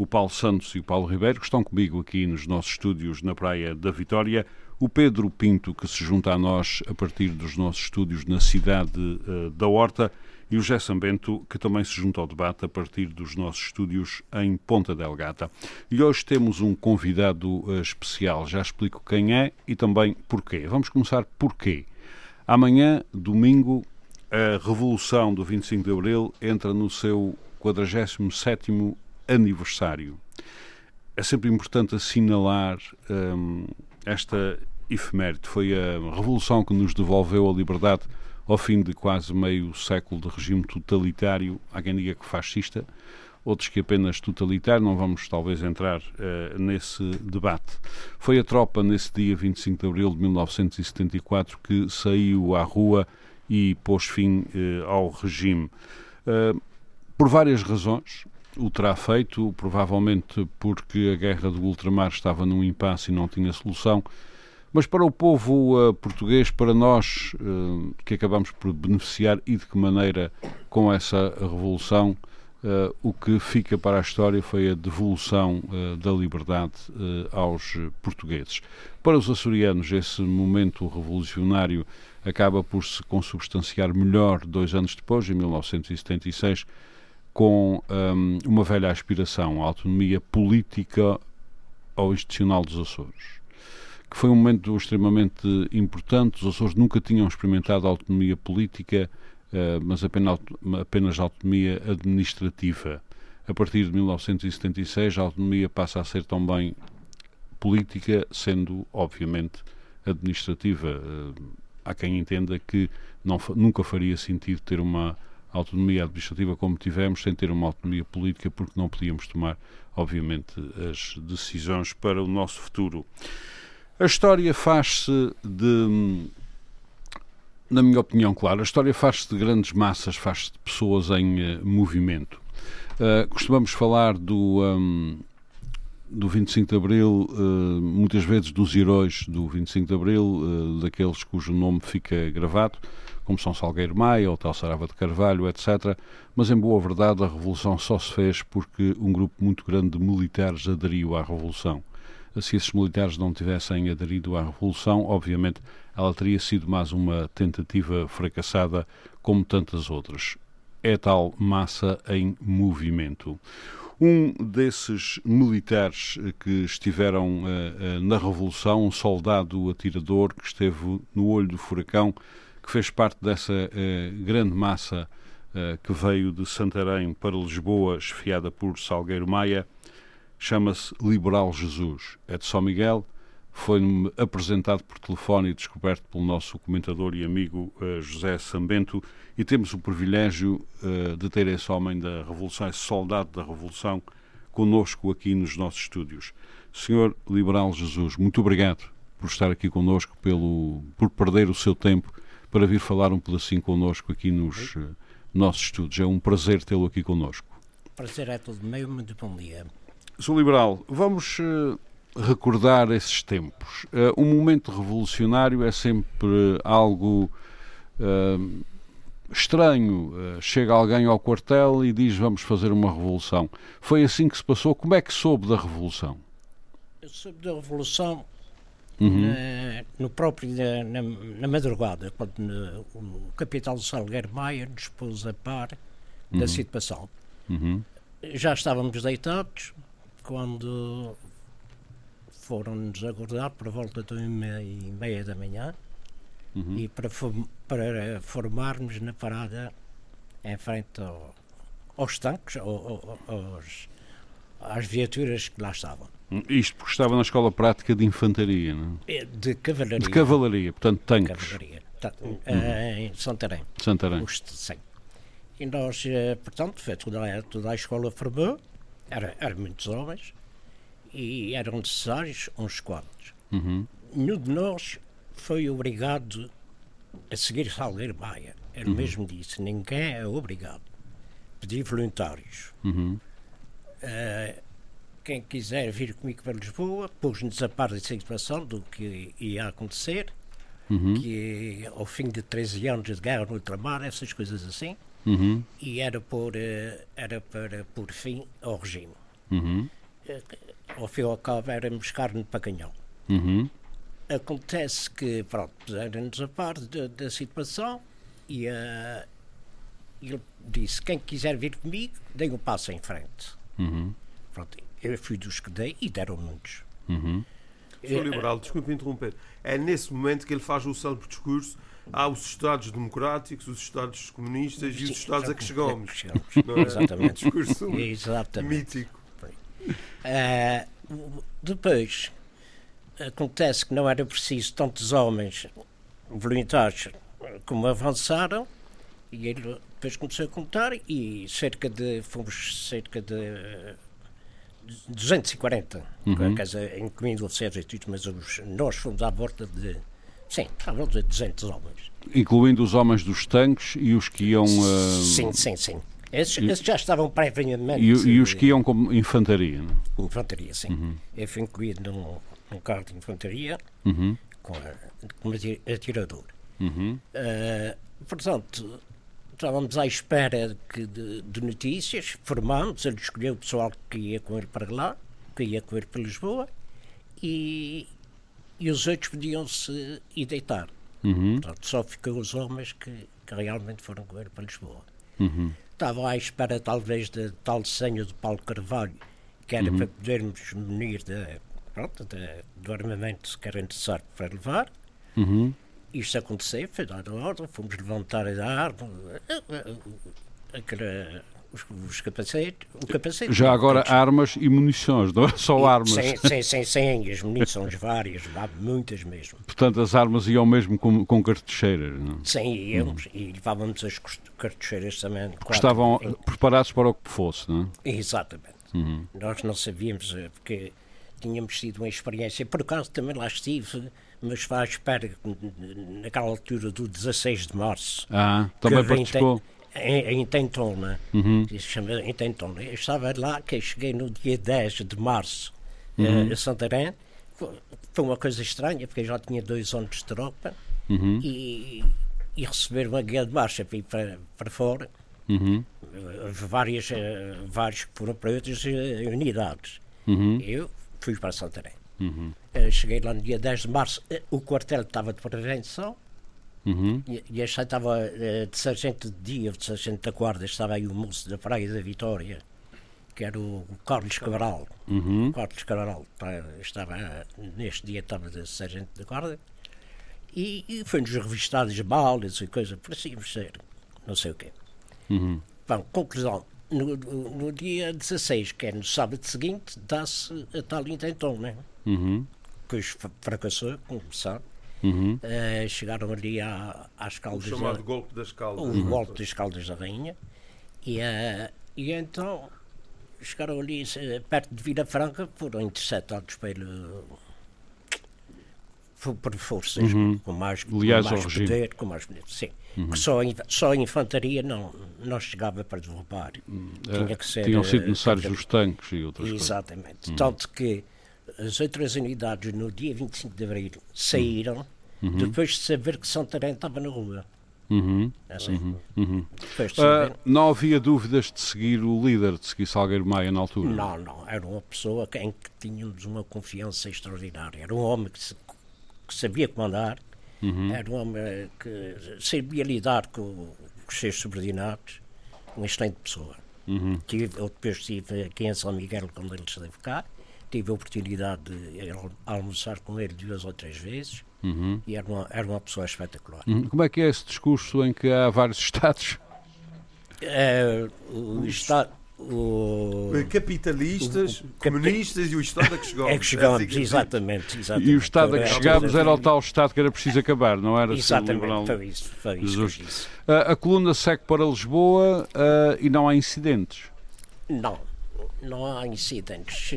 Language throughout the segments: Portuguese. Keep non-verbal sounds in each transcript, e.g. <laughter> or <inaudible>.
o Paulo Santos e o Paulo Ribeiro, que estão comigo aqui nos nossos estúdios na Praia da Vitória, o Pedro Pinto, que se junta a nós a partir dos nossos estúdios na cidade uh, da Horta, e o José Sambento, que também se junta ao debate a partir dos nossos estúdios em Ponta Delgata. E hoje temos um convidado uh, especial, já explico quem é e também porquê. Vamos começar porquê. Amanhã, domingo, a Revolução do 25 de Abril entra no seu 47º aniversário. É sempre importante assinalar hum, esta efeméride. Foi a revolução que nos devolveu a liberdade ao fim de quase meio século de regime totalitário. Há quem diga que fascista, outros que apenas totalitário. Não vamos talvez entrar uh, nesse debate. Foi a tropa nesse dia 25 de abril de 1974 que saiu à rua e pôs fim uh, ao regime. Uh, por várias razões, o terá feito, provavelmente porque a guerra do ultramar estava num impasse e não tinha solução. Mas para o povo uh, português, para nós uh, que acabamos por beneficiar e de que maneira com essa revolução, uh, o que fica para a história foi a devolução da liberdade aos portugueses. Para os açorianos, esse momento revolucionário acaba por se consubstanciar melhor dois anos depois, em 1976 com um, uma velha aspiração, a autonomia política ou institucional dos Açores, que foi um momento extremamente importante. Os Açores nunca tinham experimentado autonomia política, uh, mas apenas, apenas autonomia administrativa. A partir de 1976, a autonomia passa a ser também política, sendo, obviamente, administrativa. Uh, há quem entenda que não, nunca faria sentido ter uma autonomia administrativa como tivemos, sem ter uma autonomia política, porque não podíamos tomar, obviamente, as decisões para o nosso futuro. A história faz-se de. Na minha opinião, claro, a história faz-se de grandes massas, faz-se de pessoas em uh, movimento. Uh, costumamos falar do, um, do 25 de Abril, uh, muitas vezes dos heróis do 25 de Abril, daqueles cujo nome fica gravado como São Salgueiro Maia, Hotel Sarava de Carvalho, etc. Mas, em boa verdade, a Revolução só se fez porque um grupo muito grande de militares aderiu à Revolução. Se esses militares não tivessem aderido à Revolução, obviamente ela teria sido mais uma tentativa fracassada, como tantas outras. É tal massa em movimento. Um desses militares que estiveram uh, uh, na Revolução, um soldado atirador que esteve no olho do furacão, que fez parte dessa eh, grande massa eh, que veio de Santarém para Lisboa, esfiada por Salgueiro Maia, chama-se Liberal Jesus. É de São Miguel, foi-me apresentado por telefone e descoberto pelo nosso comentador e amigo uh, José Sambento e temos o privilégio uh, de ter esse homem da Revolução, esse soldado da Revolução, conosco aqui nos nossos estúdios. Senhor Liberal Jesus, muito obrigado por estar aqui conosco, pelo, por perder o seu tempo para vir falar um pedacinho connosco aqui nos uh, nossos estudos. É um prazer tê-lo aqui connosco. Prazer é todo meu, muito bom dia. Sou liberal. Vamos uh, recordar esses tempos. Uh, um momento revolucionário é sempre algo estranho. chega alguém ao quartel e diz vamos fazer uma revolução. Foi assim que se passou. Como é que soube da revolução? Eu soube da revolução uhum. na, no próprio, na, na madrugada, quando no, o capitão Salgueiro Maia nos pôs a par uhum. da situação. Uhum. Já estávamos deitados quando foram-nos acordar por volta de uma e meia da manhã uhum. e para, para formarmos na parada em frente ao, aos tanques, aos, às viaturas que lá estavam. Isto porque estava na escola prática de infantaria, não é? De cavalaria. De cavalaria, portanto, tanques. Cavalaria. Uhum. Eh, em Santarém. Santarém. Sim. E nós, eh, portanto, foi toda, toda a escola formou, era, eram muitos homens, e eram necessários uns quantos. Uhum. nenhum de nós foi obrigado a seguir Salgueiro Maia. Ele uhum. mesmo disse: ninguém é obrigado. Pedi voluntários. Uhum. Uh, quem quiser vir comigo para Lisboa, pôs-nos a par da situação do que ia acontecer, uhum. que ao fim de 13 anos de guerra no ultramar, essas coisas assim, uhum. e era, por, uh, era para pôr fim ao regime. Uhum. Uh, ao fim e ao cabo, éramos carne para canhão. Uhum. Acontece que, pronto, puseram-nos a par da, situação e uh, ele disse: quem quiser vir comigo, dê um passo em frente. Uhum. Pronto, eu fui dos que dei e deram muitos. Uhum. Sou liberal, desculpe interromper. É nesse momento que ele faz o célebre discurso há os Estados democráticos, os Estados comunistas Sim, e os Estados a que chegamos. É que chegamos. <laughs> É? Exatamente. Um discurso Exatamente. mítico. Uh, depois, acontece que não era preciso tantos homens voluntários como avançaram e ele depois começou a contar e cerca de fomos cerca de 240 uhum. quer dizer, incluindo oficiais e tudo, mas os, nós fomos à volta de sim, à volta de 200 homens incluindo os homens dos tanques e os que iam uh... sim, sim, sim esses, e, esses já estavam previamente e, e, os que iam como infantaria não? É? infantaria, sim uhum. eu fui incluído num um carro de infantaria uhum. com, como atirador. Uhum. Uh, portanto, estávamos à espera de, de, de notícias, formamos, ele escolheu o pessoal que ia com ele para lá, que ia com ele para Lisboa, e, e os outros podiam-se ir deitar. Uhum. Portanto, só ficou os homens que, que realmente foram com ele para Lisboa. Uhum. Estava à espera, talvez, de tal senha de Paulo Carvalho, que era uhum. para podermos munir de pronto, de, do armamento que era necessário para levar. Uhum. Isto aconteceu, foi dada ordem, fomos levantar a arma, aquela, os, os capacetes, o capacete. Já agora armas e munições, não é só e, armas. Sem, sem, sem, sem as munições várias, muitas mesmo. Portanto, as armas iam mesmo com, com cartucheiras, não Sim, íamos uhum. e levávamos as cartucheiras também. Estavam em... preparados para o que fosse, não é? Exatamente. Uhum. Nós não sabíamos, eh, porque tínhamos tido uma experiência, por acaso também lá estive, mas faz espera naquela altura do 16 de março. Ah, também participou? Em, em Tentona, uhum. chama em Tentona. Eu estava lá, que cheguei no dia 10 de março uhum. a Santarém. Foi uma coisa estranha, porque eu já tinha dois anos de tropa uhum. e, e receber uma guia de marcha para ir para, para fora. Uhum. Várias, eh, vários que foram para outras eh, unidades. Uhum. Eu fui para Santarém. Uhum. Uh, cheguei lá no dia 10 de março, uh, o quartel estava de prevenção uhum. e, e este estava uh, de sargento de dia, de sargento da guarda, estava aí o moço da Praia da Vitória, que era o, Carlos Cabral. Uhum. Carlos Cabral tá, estava, neste dia estava de sargento da guarda e, e foi-nos revistados balas e coisas, parecíamos ser, não sei o quê. Uhum. Bom, conclusão, no, no, dia 16, que é no sábado seguinte, dá-se a tal intentão, né? Uhum. Que fracassou, como sabe. Uhum. Uh, chegaram ali à, às caldas. O chamado da, golpe das caldas. O uhum. golpe das caldas da rainha. E, uh, e então chegaram ali uh, perto de Vila Franca, foram interceptados pelo por forças uhum. com mais, com mais poder, com mais poder, sim. Uhum. Que só, só a infantaria não, não chegava para derrubar. Uhum. Tinha que ser, Tinham sido eh, necessários os tanques e outras Exatamente. coisas. Exatamente. Tanto que as outras unidades no dia 25 de Abril saíram uhum. depois de saber que Santarém estava na rua. Uhum. É assim. Uhum. Uhum. Uh, não havia dúvidas de seguir o líder, de seguir Salgueiro Maia na altura? Não, não. Era uma pessoa em que tínhamos uma confiança extraordinária. Era um homem que, se, que sabia comandar, Uhum. Era um homem que sabia lidar com os seus subordinados, uma excelente pessoa. Uhum. Tive, eu depois estive aqui em São Miguel quando ele esteve cá, tive a oportunidade de almoçar com ele duas ou três vezes uhum. e era uma, era uma pessoa espetacular. Uhum. Como é que é esse discurso em que há vários <laughs> Estados? É, o Estado o... Capitalistas, o, o, comunistas e o Estado a que chegamos. <laughs> É que chegamos, exatamente, exatamente. E o Estado a que chegámos era o tal Estado que era preciso acabar, não era Exatamente, liberal. foi isso. Foi isso, isso. Uh, a coluna segue para Lisboa uh, e não há incidentes? Não, não há incidentes.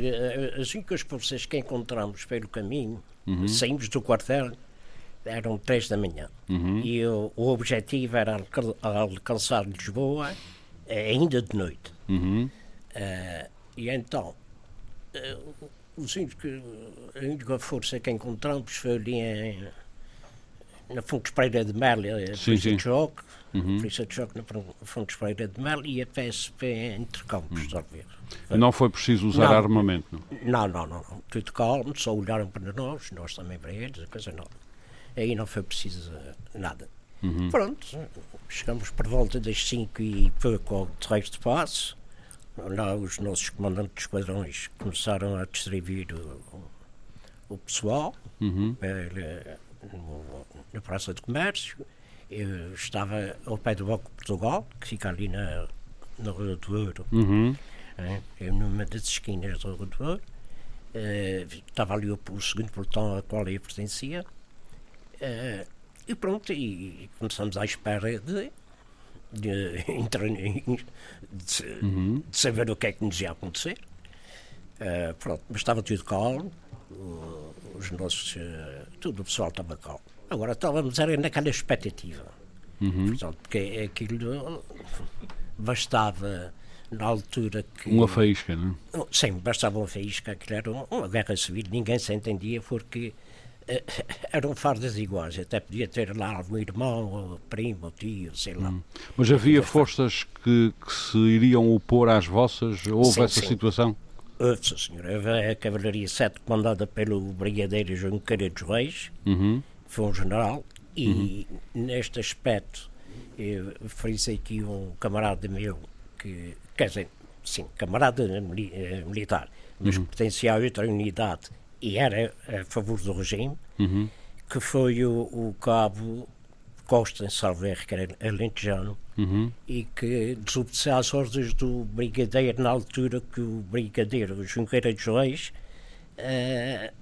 As únicas forças que encontramos pelo caminho Uhum. Saímos do quartel, eram três da manhã. Uhum. E o, o, objetivo era alcançar Lisboa eh, ainda de noite. Uh, e então, uh, os únicos, a única força que encontramos foi ali em, na Fonte Espreira de Mel, a sim. de Choque, uhum. Polícia de Choque na Fonte Espreira de Mel e a PSP entre campos, uhum. talvez. Não foi preciso usar não, armamento? Não? não, não, não, Tudo calmo, só olharam para nós, nós também para eles, a coisa não. Aí não foi preciso nada. Uhum. Pronto, chegamos por volta das 5 e pouco ao terreiro de passo. Lá os nossos comandantes de esquadrões começaram a distribuir o, o pessoal uhum. Eh, na Praça de Comércio. Eu estava ao pé do Banco de Portugal, que fica ali na, na Rua do Ouro. Uhum. É, eu numa das esquinas da Rua do Ouro. Uh, estava ali o, o segundo pelotão a qual eu pertencia. Uh, e pronto, e começamos à espera de, de, <laughs> de, uhum. de, saber o que é que nos ia acontecer. Uh, pronto, mas estava tudo calmo, os nossos, uh, tudo o pessoal estava calmo. Agora estávamos era naquela expectativa. Uhum. Portanto, porque aquilo bastava na altura que. Uma faísca, não é? Sim, bastava uma faísca, aquilo era uma guerra civil, ninguém se entendia porque <laughs> eram fardas iguais, até podia ter lá algum irmão, ou primo, ou tio, sei lá. Hum. Mas havia forças que, que, se iriam opor às vossas? Houve sim, essa sim. situação? Houve, senhor. Houve a Cavalaria 7 comandada pelo Brigadeiro João Queira dos Reis, uhum. foi um general, e uhum. neste aspecto eu frisei aqui um camarada meu que, quer dizer, sim, camarada eh, militar, mas uhum. pertencia outra unidade e era a favor do regime, uhum. que foi o, o cabo Costa em Salver, que era alentejano, uhum. e que desobedeceu às ordens do brigadeiro na altura que o brigadeiro Junqueira de Reis uh,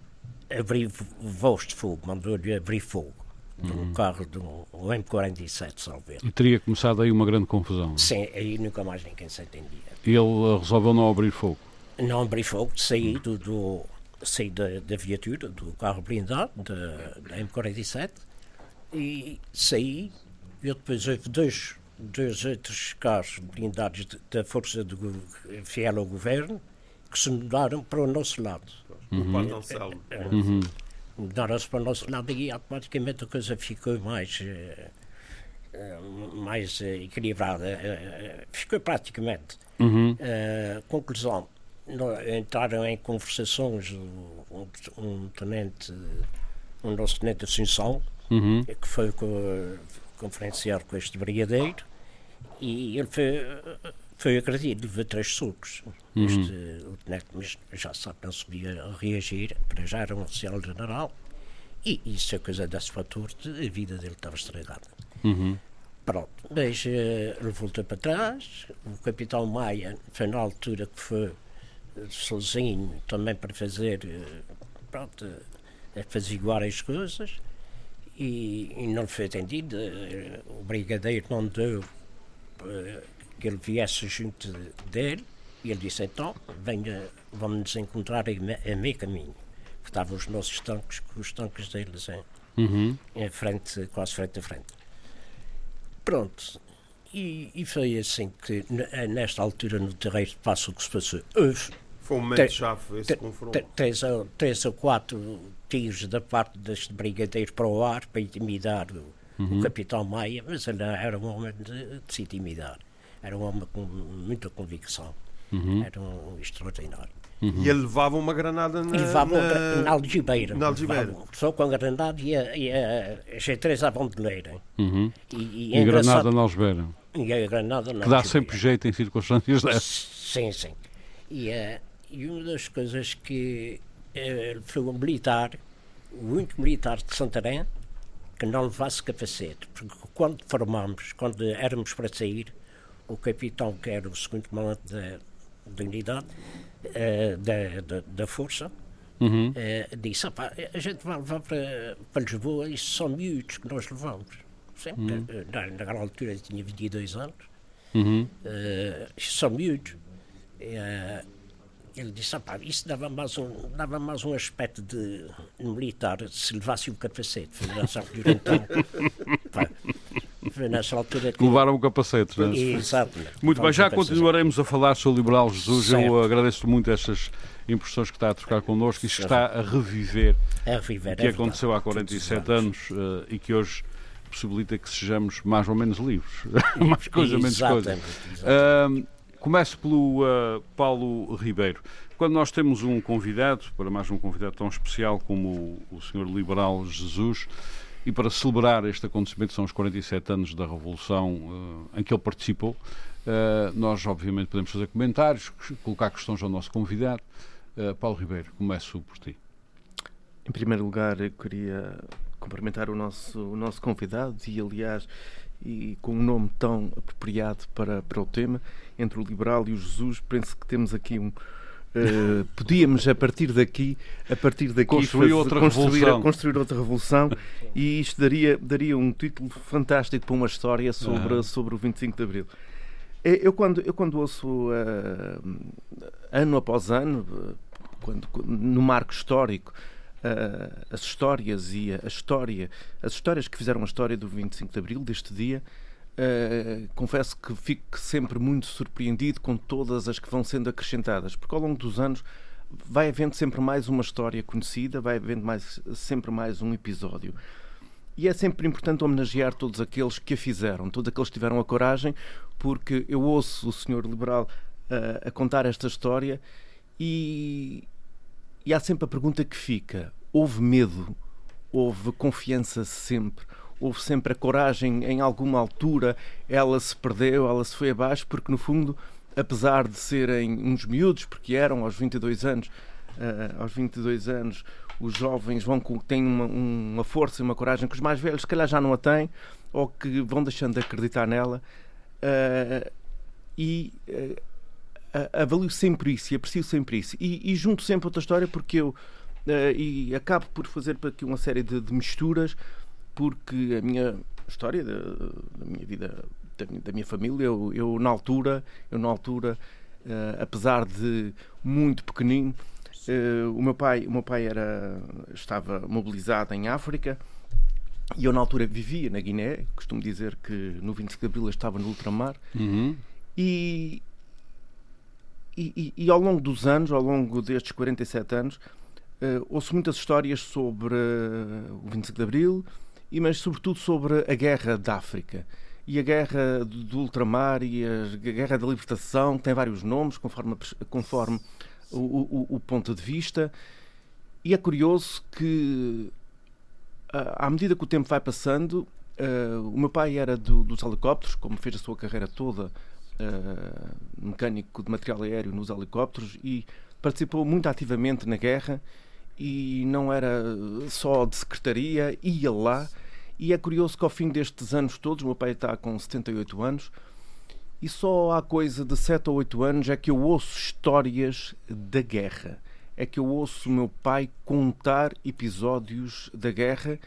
abriu voz de fogo, mandou-lhe abrir fogo no uhum. carro do M47 Salver. E teria começado aí uma grande confusão. É? Sim, aí nunca mais ninguém se entendia. Ele uh, resolveu não abrir fogo? Não abrir fogo, saído do, saí da, da viatura, do carro blindado, da, da M47, e saí. E depois houve dois, dois outros carros blindados de, da força do, fiel ao governo que se mudaram para o nosso lado. Uhum. Uhum. Mudaram-se para o nosso lado e automaticamente a coisa ficou mais. Uh, mais uh, equilibrada. Uh, ficou praticamente. Uhum. conclusão: entraram em conversações um, um tenente, um nosso tenente Assunção, uhum. que foi conferenciar com este brigadeiro, e ele foi, foi agredido, levou três sucos. Uhum. Este, o tenente, mas já sabe, não sabia reagir, para já era um oficial general, e isso é coisa desse fator, a vida dele estava estragada. Uhum. Pronto, mas uh, ele voltou para trás, o capitão Maia foi na altura que foi sozinho também para fazer, eh, pronto, apaziguar as coisas e, e não foi atendido. Eh, o brigadeiro não deu eh, que ele viesse junto dele e ele disse: então, venha, vamos nos encontrar a, meio caminho. Estavam os nossos tanques com os tanques deles em, uhum. em frente, quase frente a frente. Pronto, e, e, foi assim que, nesta altura, no terreiro de passo, o que se passou? Houve. Foi um momento-chave esse confronto. Três, três ou quatro tiros da parte deste brigadeiro para o ar para intimidar o, uhum. o capitão Maia, mas ele era um homem de, de, se intimidar. Era um homem com muita convicção. Uhum. Era um extraordinário. Uhum. E ele levava uma granada na, levava na, na algibeira. Na algibeira. Só com a granada e a, e a G3 à bandeleira. Uhum. E, e, e a granada na algibeira. E a granada na Que dá sempre jeito em circunstâncias dessas. Sim, sim. E, uh, e uma das coisas que uh, foi um militar, o único militar de Santarém, que não levasse capacete. Porque quando formámos, quando éramos para sair, o capitão, que era o segundo comandante da, da unidade, uh, da, da, da, força, uhum. uh, disse: a gente vai levar para, para Lisboa, isso são miúdos que nós levamos. Sempre, uhum. na, naquela altura eu tinha 22 anos, uhum. uh, são miúdos. Uh, ele disse, ah, isso dava mais, um, dava mais um aspecto de militar se levasse um capacete. Foi nessa altura, então. <laughs> pá, foi nessa altura que... Levaram o capacete, não é? Exato. Muito bem, já continuaremos a falar sobre o Liberal Jesus. Certo. Eu agradeço muito estas impressões que está a trocar connosco e que está a reviver, a reviver o que é aconteceu há 47 anos uh, e que hoje possibilita que sejamos mais ou menos livres. <laughs> mais coisa, menos coisa. Uh, começo pelo uh, Paulo Ribeiro. Quando nós temos um convidado, para mais um convidado tão especial como o, o Sr. Liberal Jesus, e para celebrar este acontecimento, são os 47 anos da Revolução uh, em que ele participou, uh, nós obviamente podemos fazer comentários, colocar questões ao nosso convidado. Paulo Ribeiro, começo por ti. Em primeiro lugar, eu queria cumprimentar o nosso, o nosso convidado e, aliás, e com um nome tão apropriado para, para o tema, entre o liberal e o Jesus, penso que temos aqui um. Uh, podíamos a partir daqui a partir daqui construir, fazer, outra, construir, revolução. construir outra revolução e isto daria, daria um título fantástico para uma história sobre, uhum. sobre o 25 de Abril. Eu quando, eu quando ouço uh, ano após ano, quando, no marco histórico, uh, as histórias e a história, as histórias que fizeram a história do 25 de Abril, deste dia, uh, confesso que fico sempre muito surpreendido com todas as que vão sendo acrescentadas, porque ao longo dos anos vai havendo sempre mais uma história conhecida, vai havendo mais, sempre mais um episódio. E é sempre importante homenagear todos aqueles que a fizeram, todos aqueles que tiveram a coragem, porque eu ouço o senhor liberal uh, a contar esta história e, e há sempre a pergunta que fica: houve medo, houve confiança sempre, houve sempre a coragem em alguma altura, ela se perdeu, ela se foi abaixo, porque no fundo, apesar de serem uns miúdos, porque eram aos 22 anos, uh, aos 22 anos, os jovens vão têm uma, uma força e uma coragem que os mais velhos, se calhar, já não a têm, ou que vão deixando de acreditar nela. Uh, e uh, avalio sempre isso e aprecio sempre isso. E, e junto sempre outra história porque eu uh, e acabo por fazer aqui uma série de, de misturas porque a minha história da, da minha vida da minha, da minha, família eu, eu na altura eu na altura uh, apesar de muito pequenino uh, o meu pai o meu pai era estava mobilizado em África e eu na altura vivia na Guiné costumo dizer que no 25 de Abril eu estava no ultramar uhum. e e, e, e, ao longo dos anos, ao longo destes 47 anos, uh, ouço muitas histórias sobre uh, o 25 de Abril, e, mas sobretudo sobre a guerra da África. E a guerra do, ultramar e a guerra da libertação, que tem vários nomes conforme, conforme o, o, o ponto de vista. E é curioso que, à medida que o tempo vai passando, uh, o meu pai era do, dos helicópteros, como fez a sua carreira toda uh, mecânico de material aéreo nos helicópteros e participou muito ativamente na guerra e não era só de secretaria, ia lá. E é curioso que ao fim destes anos todos, o meu pai está com 78 anos, e só há coisa de 7 ou 8 anos é que eu ouço histórias da guerra. É que eu ouço o meu pai contar episódios da guerra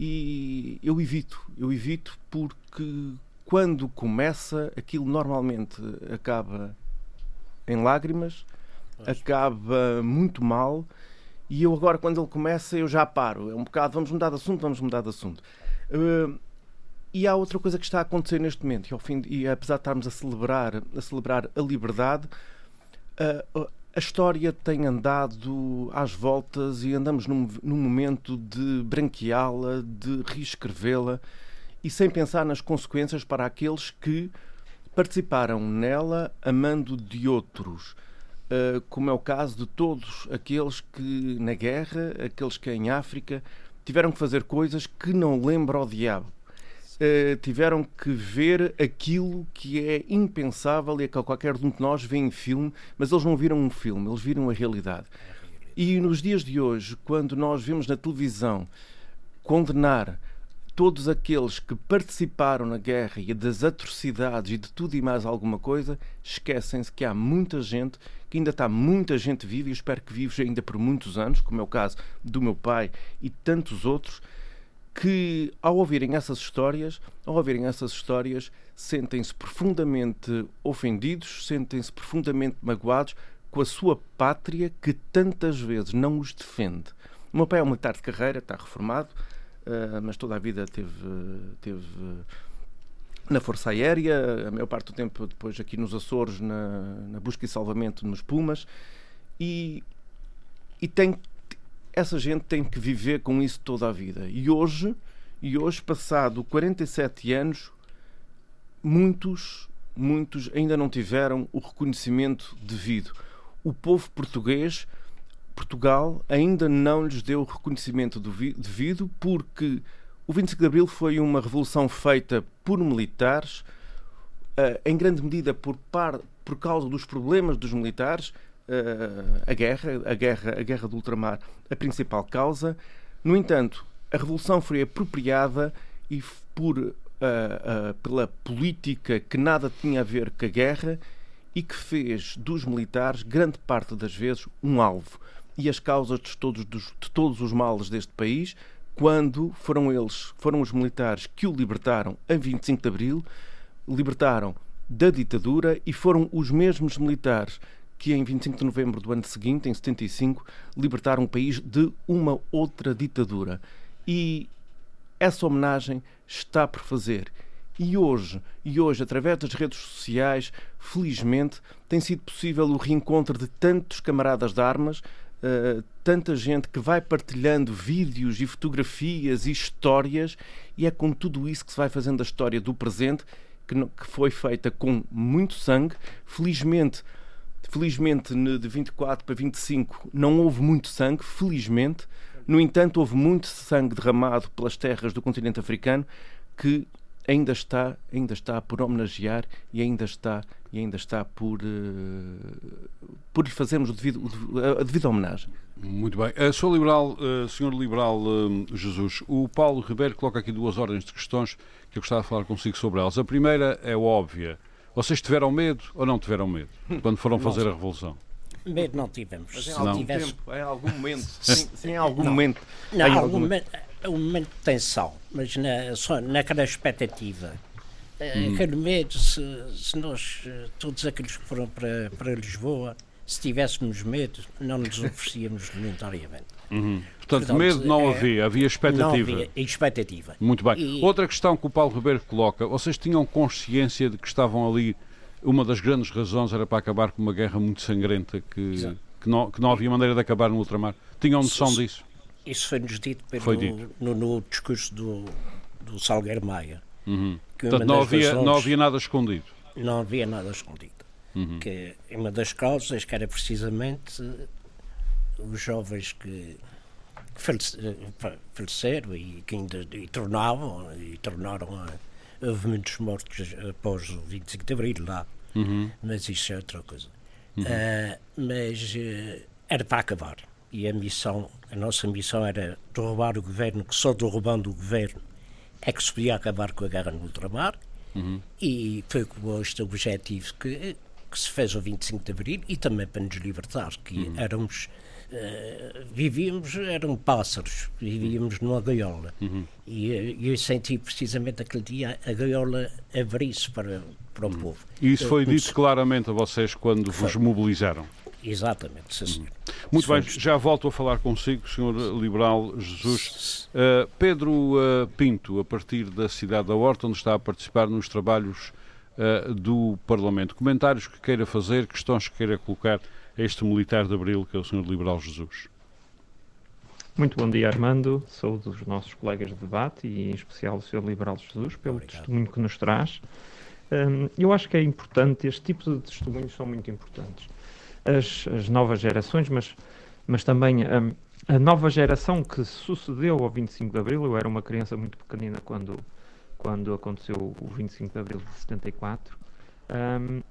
e eu evito. Eu evito porque quando começa, aquilo normalmente acaba em lágrimas, acaba muito mal. E eu agora, quando ele começa, eu já paro. É um bocado, vamos mudar de assunto, vamos mudar de assunto. Uh, e há outra coisa que está a acontecer neste momento, e, ao fim e apesar de estarmos a celebrar a, celebrar a liberdade, uh, a história tem andado às voltas e andamos num, num momento de branqueá-la, de reescrevê-la e sem pensar nas consequências para aqueles que participaram nela amando de outros, uh, como é o caso de todos aqueles que na guerra, aqueles que em África tiveram que fazer coisas que não lembram ao diabo. Uh, tiveram que ver aquilo que é impensável e é que qualquer um de nós vê em filme, mas eles não viram um filme, eles viram a realidade. E nos dias de hoje, quando nós vemos na televisão condenar todos aqueles que participaram na guerra e das atrocidades e de tudo e mais alguma coisa, esquecem-se que há muita gente, que ainda está muita gente viva, e eu espero que vivos ainda por muitos anos, como é o caso do meu pai e tantos outros, que ao ouvirem essas histórias, ao ouvirem essas histórias, sentem-se profundamente ofendidos, sentem-se profundamente magoados com a sua pátria que tantas vezes não os defende. O meu pai é um militar de carreira, está reformado, uh, mas toda a vida teve, teve na Força Aérea, a maior parte do tempo depois aqui nos Açores, na, na busca e salvamento nos Pumas, e, e tem, essa gente tem que viver com isso toda a vida. E hoje, e hoje passado 47 anos, muitos, muitos ainda não tiveram o reconhecimento devido. O povo português, Portugal, ainda não lhes deu o reconhecimento devido porque o 25 de Abril foi uma revolução feita por militares, uh, em grande medida por, par, por causa dos problemas dos militares, uh, a guerra, a guerra, a guerra do ultramar, a principal causa. No entanto, a revolução foi apropriada e por uh, pela política que nada tinha a ver com a guerra e que fez dos militares, grande parte das vezes, um alvo. E as causas de todos, dos, de todos os males deste país quando foram eles, foram os militares que o libertaram a 25 de Abril, libertaram da ditadura e foram os mesmos militares que em 25 de novembro do ano seguinte, em 75, libertaram o país de uma outra ditadura. E essa homenagem está por fazer. E hoje, e hoje, através das redes sociais, felizmente, tem sido possível o reencontro de tantos camaradas de armas, uh, tanta gente que vai partilhando vídeos e fotografias e histórias, e é com tudo isso que se vai fazendo a história do presente, que, que foi feita com muito sangue. Felizmente, felizmente, de 24 para 25 não houve muito sangue, felizmente. No entanto, houve muito sangue derramado pelas terras do continente africano que ainda está, ainda está por homenagear e ainda está e ainda está por uh, por lhe fazermos o devido, a devida homenagem. Muito bem. Uh, Sr. Liberal, uh, Sr. Liberal uh, Jesus, o Paulo Ribeiro coloca aqui duas ordens de questões que eu gostava de falar consigo sobre elas. A primeira é óbvia. Vocês tiveram medo ou não tiveram medo quando foram fazer a revolução? Medo não tivemos. Mas em algum tivesse... tempo, em algum momento. <laughs> sim, sim, em algum não. momento. Não, em algum momento é um momento de tensão, mas na, só naquela expectativa. Eh, hum. Aquele medo, se, se nós, eh, todos aqueles que foram para, para Lisboa, se tivéssemos medo, não nos oferecíamos <laughs> voluntariamente. Uhum. Portanto, Portanto, medo não é, havia, havia expectativa. Não havia expectativa. Muito bem. E... Outra questão que o Paulo Ribeiro coloca: vocês tinham consciência de que estavam ali, uma das grandes razões era para acabar com uma guerra muito sangrenta que, que, não, que não havia maneira de acabar no ultramar? Tinham noção disso? Isso foi-nos dito, pelo, foi dito. No, no, discurso do, do Salgueiro Maia. Uhum. Portanto, não havia, razões, não havia nada escondido. Não havia nada escondido. Uhum. Que uma das causas que era precisamente os jovens que faleceram e que ainda e tornavam e tornaram houve muitos mortos após o 25 de Abril lá uhum. mas isso é outra coisa uhum. uh, mas uh, era para acabar e a missão, a nossa missão era derrubar o governo, que só derrubando o governo é que se podia acabar com a guerra no ultramar. Uhum. E foi com este objetivo que, que se fez o 25 de Abril e também para nos libertar, que uhum. éramos. Uh, vivíamos, eram pássaros, vivíamos numa gaiola. Uhum. E, e eu senti precisamente aquele dia a gaiola abrir-se para, para o uhum. povo. E isso foi dito claramente a vocês quando foi. vos mobilizaram? Exatamente, sim, senhor. Muito bem, já volto a falar consigo, senhor Liberal Jesus. Uh, Pedro uh, Pinto, a partir da cidade da Horta, onde está a participar nos trabalhos uh, do Parlamento. Comentários que queira fazer, questões que queira colocar a este militar de Abril, que é o senhor Liberal Jesus. Muito bom dia, Armando. Sou dos nossos colegas de debate e, em especial, o Sr. Liberal Jesus, pelo Obrigado. testemunho que nos traz. Um, eu acho que é importante, este tipo de testemunhos são muito importantes as, as novas gerações, mas, mas também a, a, nova geração que sucedeu ao 25 de Abril. Eu era uma criança muito pequenina quando, quando aconteceu o 25 de Abril de 74. Um,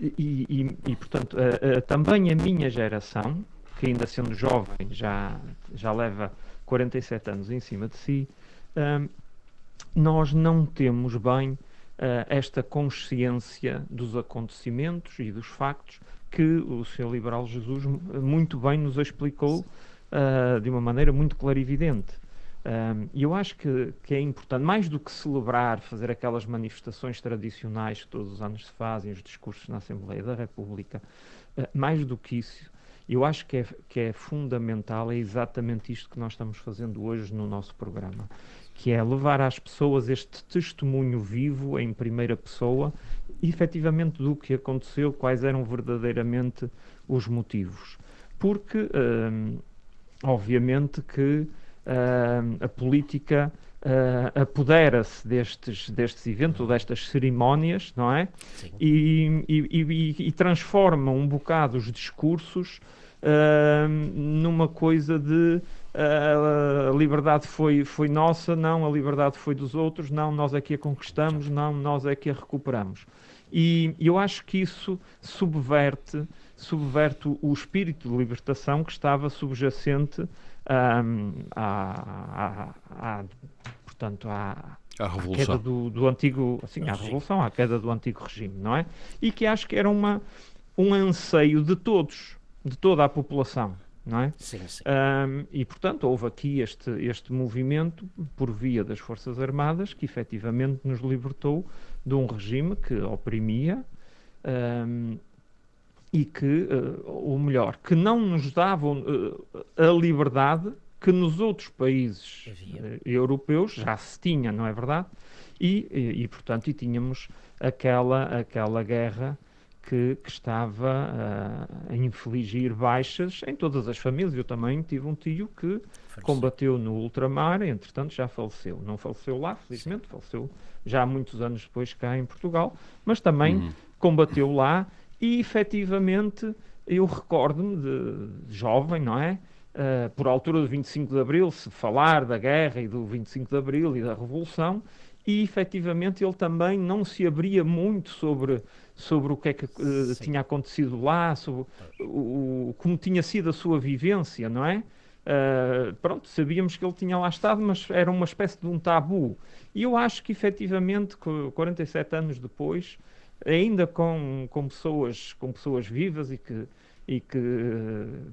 e, e, e, portanto, a, a, também a minha geração, que ainda sendo jovem já, já leva 47 anos em cima de si, um, nós não temos bem uh, esta consciência dos acontecimentos e dos factos que o Sr. Liberal Jesus muito bem nos explicou uh, de uma maneira muito clarividente. E eu acho que, que, é importante, mais do que celebrar, fazer aquelas manifestações tradicionais que todos os anos se fazem, os discursos na Assembleia da República, Uh, mais do que isso, eu acho que é, que é fundamental, é exatamente isto que nós estamos fazendo hoje no nosso programa, que é levar às pessoas este testemunho vivo, em primeira pessoa, efetivamente do que aconteceu, quais eram verdadeiramente os motivos. Porque, hum, obviamente, que hum, a política uh, apodera-se destes, destes eventos, destas cerimónias, não é? E, e, e, e, transforma um bocado os discursos uh, numa coisa de uh, a liberdade foi, foi nossa, não, a liberdade foi dos outros, não, nós é que a conquistamos, não, nós é que a recuperamos. E eu acho que isso subverte, subverte o espírito de libertação que estava subjacente um, à, à, à, portanto, à, a revolução. queda do, do antigo, assim, à revolução, à queda do antigo regime, não é? E que acho que era uma, um anseio de todos, de toda a população, não é? Sim, sim. Um, e, portanto, houve aqui este, este movimento por via das Forças Armadas que efetivamente nos libertou de um regime que oprimia um, e que, uh, ou melhor, que não nos davam uh, a liberdade que nos outros países uh, europeus já se tinha, não é verdade? E, e, e, portanto, e tínhamos aquela, aquela guerra que, que estava uh, a infligir baixas em todas as famílias. Eu também tive um tio que faleceu. combateu no ultramar, entretanto já faleceu. Não faleceu lá, felizmente, Sim. faleceu já há muitos anos depois cá em Portugal, mas também uhum. combateu lá e efetivamente eu recordo-me de, jovem, não é? Uh, por altura do 25 de Abril, se falar da guerra e do 25 de Abril e da Revolução, e efetivamente ele também não se abria muito sobre, sobre o que é que uh, tinha acontecido lá, sobre o, o, como tinha sido a sua vivência, não é? Uh, pronto, sabíamos que ele tinha lá estado, mas era uma espécie de um tabu. E eu acho que efetivamente, 47 anos depois, ainda com, com, pessoas, com pessoas vivas e que, e que uh,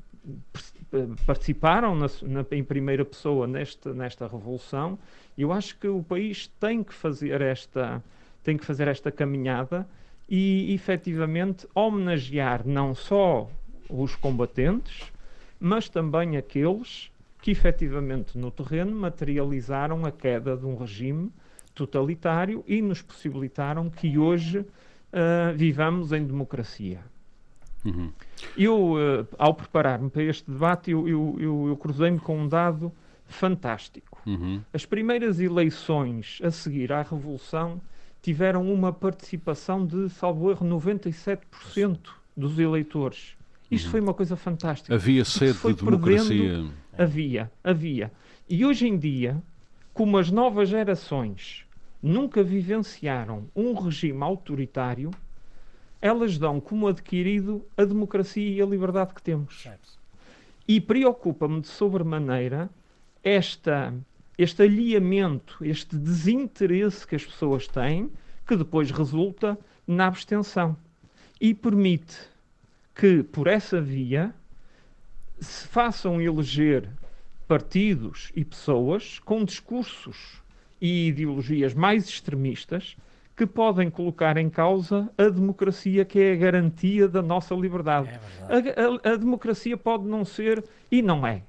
participaram na, na, em primeira pessoa nesta, nesta revolução, eu acho que o país tem que fazer esta, tem que fazer esta caminhada e efetivamente homenagear não só os combatentes, mas também aqueles que efetivamente no terreno materializaram a queda de um regime totalitário e nos possibilitaram que hoje uh, vivamos em democracia. Uhum. Eu, uh, ao preparar-me para este debate, eu, eu, eu, eu cruzei-me com um dado fantástico. Uhum. As primeiras eleições a seguir à Revolução tiveram uma participação de, salvo erro, 97% dos eleitores. Isto uhum. foi uma coisa fantástica. Havia sede de democracia. Perdendo, havia, havia. E hoje em dia, como as novas gerações nunca vivenciaram um regime autoritário, elas dão como adquirido a democracia e a liberdade que temos. E preocupa-me de sobremaneira esta, este alinhamento, este desinteresse que as pessoas têm, que depois resulta na abstenção. E permite que, por essa via, se façam eleger partidos e pessoas com discursos e ideologias mais extremistas que podem colocar em causa a democracia, que é a garantia da nossa liberdade. É a, a, a, democracia pode não ser, e não é,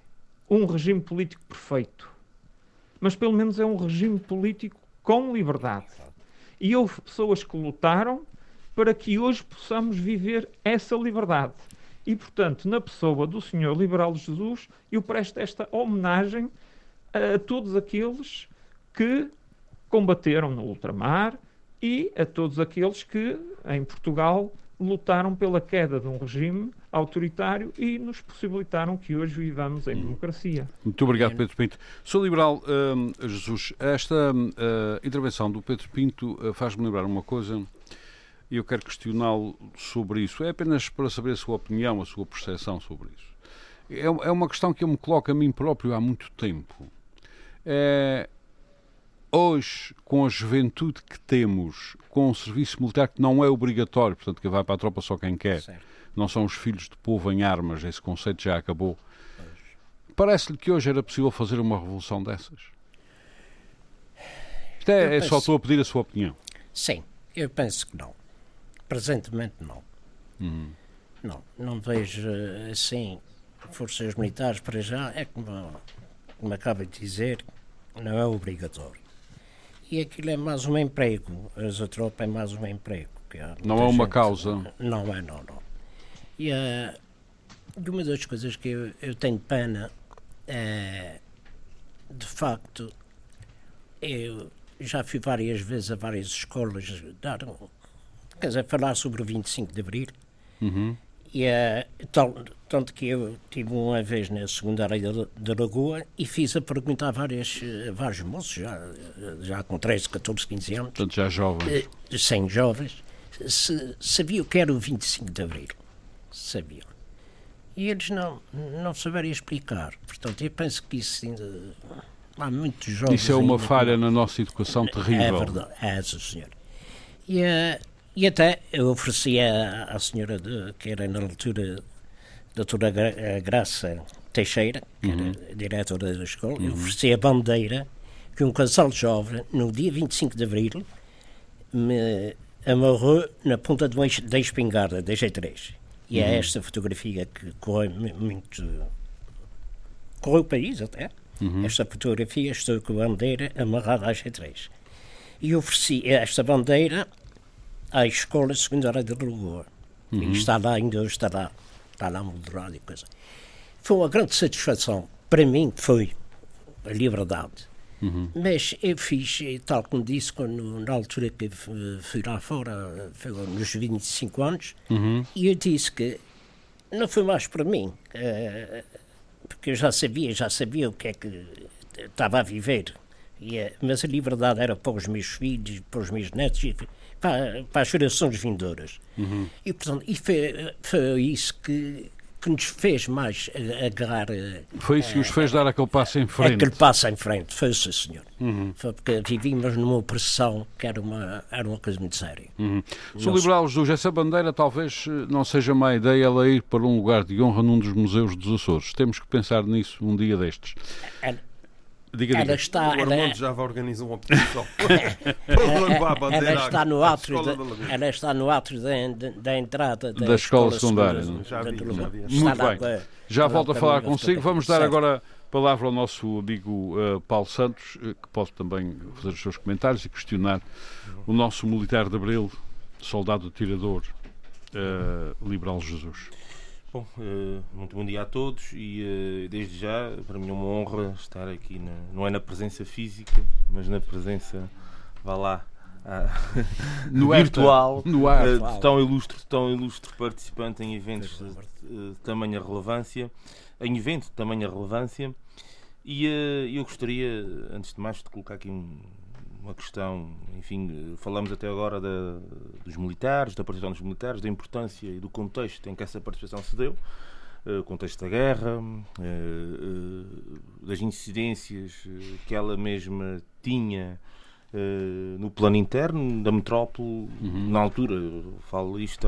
um regime político perfeito, mas pelo menos é um regime político com liberdade. E houve pessoas que lutaram para que hoje possamos viver essa liberdade. E, portanto, na pessoa do Senhor Liberal Jesus, eu presto esta homenagem a todos aqueles que combateram no ultramar e a todos aqueles que, em Portugal, lutaram pela queda de um regime autoritário e nos possibilitaram que hoje vivamos em democracia. Muito obrigado, Pedro Pinto. Sou liberal, uh, Jesus. Esta uh, intervenção do Pedro Pinto uh, faz-me lembrar uma coisa e eu quero questioná-lo sobre isso. É apenas para saber a sua opinião, a sua percepção sobre isso. É, é uma questão que eu me coloco a mim próprio há muito tempo. É, hoje, com a juventude que temos, com o serviço militar que não é obrigatório, portanto, que vai para a tropa só quem quer, certo. não são os filhos de povo em armas, esse conceito já acabou. Parece-lhe que hoje era possível fazer uma revolução dessas? Isto é, é só estou a pedir a sua opinião. Sim, eu penso que não. Presentemente não. Uhum. Não, não vejo assim forças militares para já, é como, como acaba de dizer, não é obrigatório. E aquilo é mais um emprego, a tropa é mais um emprego. não é uma gente, causa? Não é, não, não. E uh, uma das coisas que eu, eu tenho pena é, de facto, eu já fui várias vezes a várias escolas dar, quer dizer, falar sobre o 25 de Abril. Uhum. E, uh, tal, tanto que eu tive uma vez na secundária da, Lagoa e fiz a pergunta a várias, uh, vários moços, já, já com 13, 14, 15 anos. Portanto, já jovens. Uh, sem jovens, se sabia o que era o 25 de Abril. Sabiam. E eles não, não saberiam explicar. Portanto, eu penso que isso ainda. Há muitos jovens. Isso é uma falha na nossa educação terrível. É verdade, é, senhor. E uh, e até eu ofereci à, à senhora, de, que era na altura doutora Graça Teixeira, que uhum. era diretora da escola, uhum. eu ofereci a bandeira que um casal jovem, no dia 25 de abril, me amarrou na ponta de uma, da espingarda, da G3. E é uhum. é esta fotografia que correu muito. correu o país até. Uhum. Esta fotografia, estou com a bandeira amarrada à G3. E ofereci esta bandeira à Escola Secundária de Lagoa. Uhum. E está lá, ainda hoje está lá, está lá moderado e coisa. Foi uma grande satisfação. Para mim, foi a liberdade. Uhum. Mas eu fiz, tal como disse, quando, na altura que fui lá fora, foi nos 25 anos, uhum. e eu disse que não foi mais para mim, eh, porque eu já sabia, já sabia o que é que estava a viver. Eh, mas a liberdade era para os meus filhos, para os meus netos, para, para as gerações vindouras. Uhum. E, portanto, e foi, foi isso que, que nos fez mais agarrar. Foi isso que nos fez dar aquele passo em frente. Aquele passo em frente, foi isso, senhor. Uhum. Foi porque vivíamos numa opressão que era uma, era uma coisa muito séria. Uhum. Sou liberal, Jesus, essa bandeira talvez eh, não seja má ideia ela ir para um lugar de honra num dos museus dos Açores. Temos que pensar nisso um dia destes. É, Diga, ela diga. está, o Armando ela, já vai organizar uma petição. <laughs> ela está no átrio, ela está no átrio da, da entrada da, da escola, escola secundária. Já vi, já vi. Muito bem. Já volto a falar consigo. Vamos dar agora a palavra ao nosso amigo uh, Paulo Santos, uh, que pode também fazer os seus comentários e questionar o nosso militar de Abril, soldado tirador, uh, liberal Jesus. Bom, uh, muito bom dia a todos e uh, desde já para mim é uma honra estar aqui, na, não é na presença física, mas na presença, vá lá, <laughs> no virtual, no ar, de tão ilustre, tão ilustre participante em eventos de, de, de tamanha relevância, em evento de tamanha relevância. E eu gostaria, antes de mais, de colocar aqui um, uma questão, enfim, falamos até agora da, dos militares, da participação dos militares, da importância e do contexto em que essa participação se deu, eh, o contexto da guerra, eh, eh, das incidências que ela mesma tinha no plano interno da metrópole, uhum. na altura, falo isto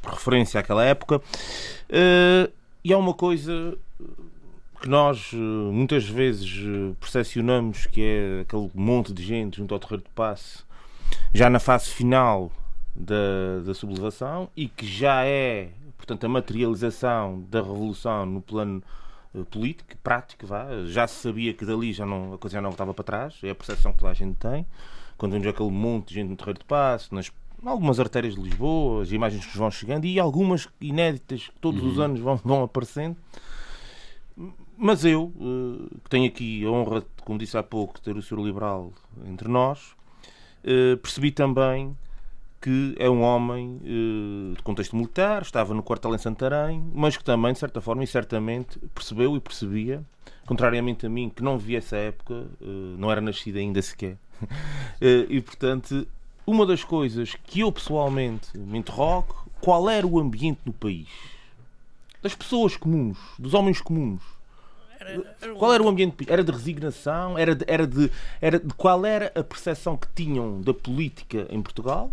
por referência àquela época, e há uma coisa que nós eh, muitas vezes eh, percepcionamos que é aquele monte de gente junto ao Terreiro de Passe, já na fase final da, da sublevação e que já é, portanto, a materialização da revolução no plano uh, político, prático, vá. já se sabia que dali já não, a coisa já não voltava para trás, é a percepção que toda a gente tem. Quando vemos aquele monte de gente no Terreiro de Passe, nas algumas artérias de Lisboa, as imagens que vão chegando e algumas inéditas que todos uhum. os anos vão, vão aparecendo. Mas eu, eh, que tenho aqui a honra, como disse há pouco, de ter o Sr. Liberal entre nós, eh, percebi também que é um homem eh, de contexto militar, estava no quartel em Santarém, mas que também, de certa forma e certamente, percebeu e percebia, contrariamente a mim, que não vi essa época, não era nascido ainda sequer. <laughs> E, portanto, uma das coisas que eu pessoalmente me interrogo, qual era o ambiente no país? Das pessoas comuns, dos homens comuns qual era o ambiente? Era de resignação? Era de, era de, era de qual era a percepção que tinham da política em Portugal,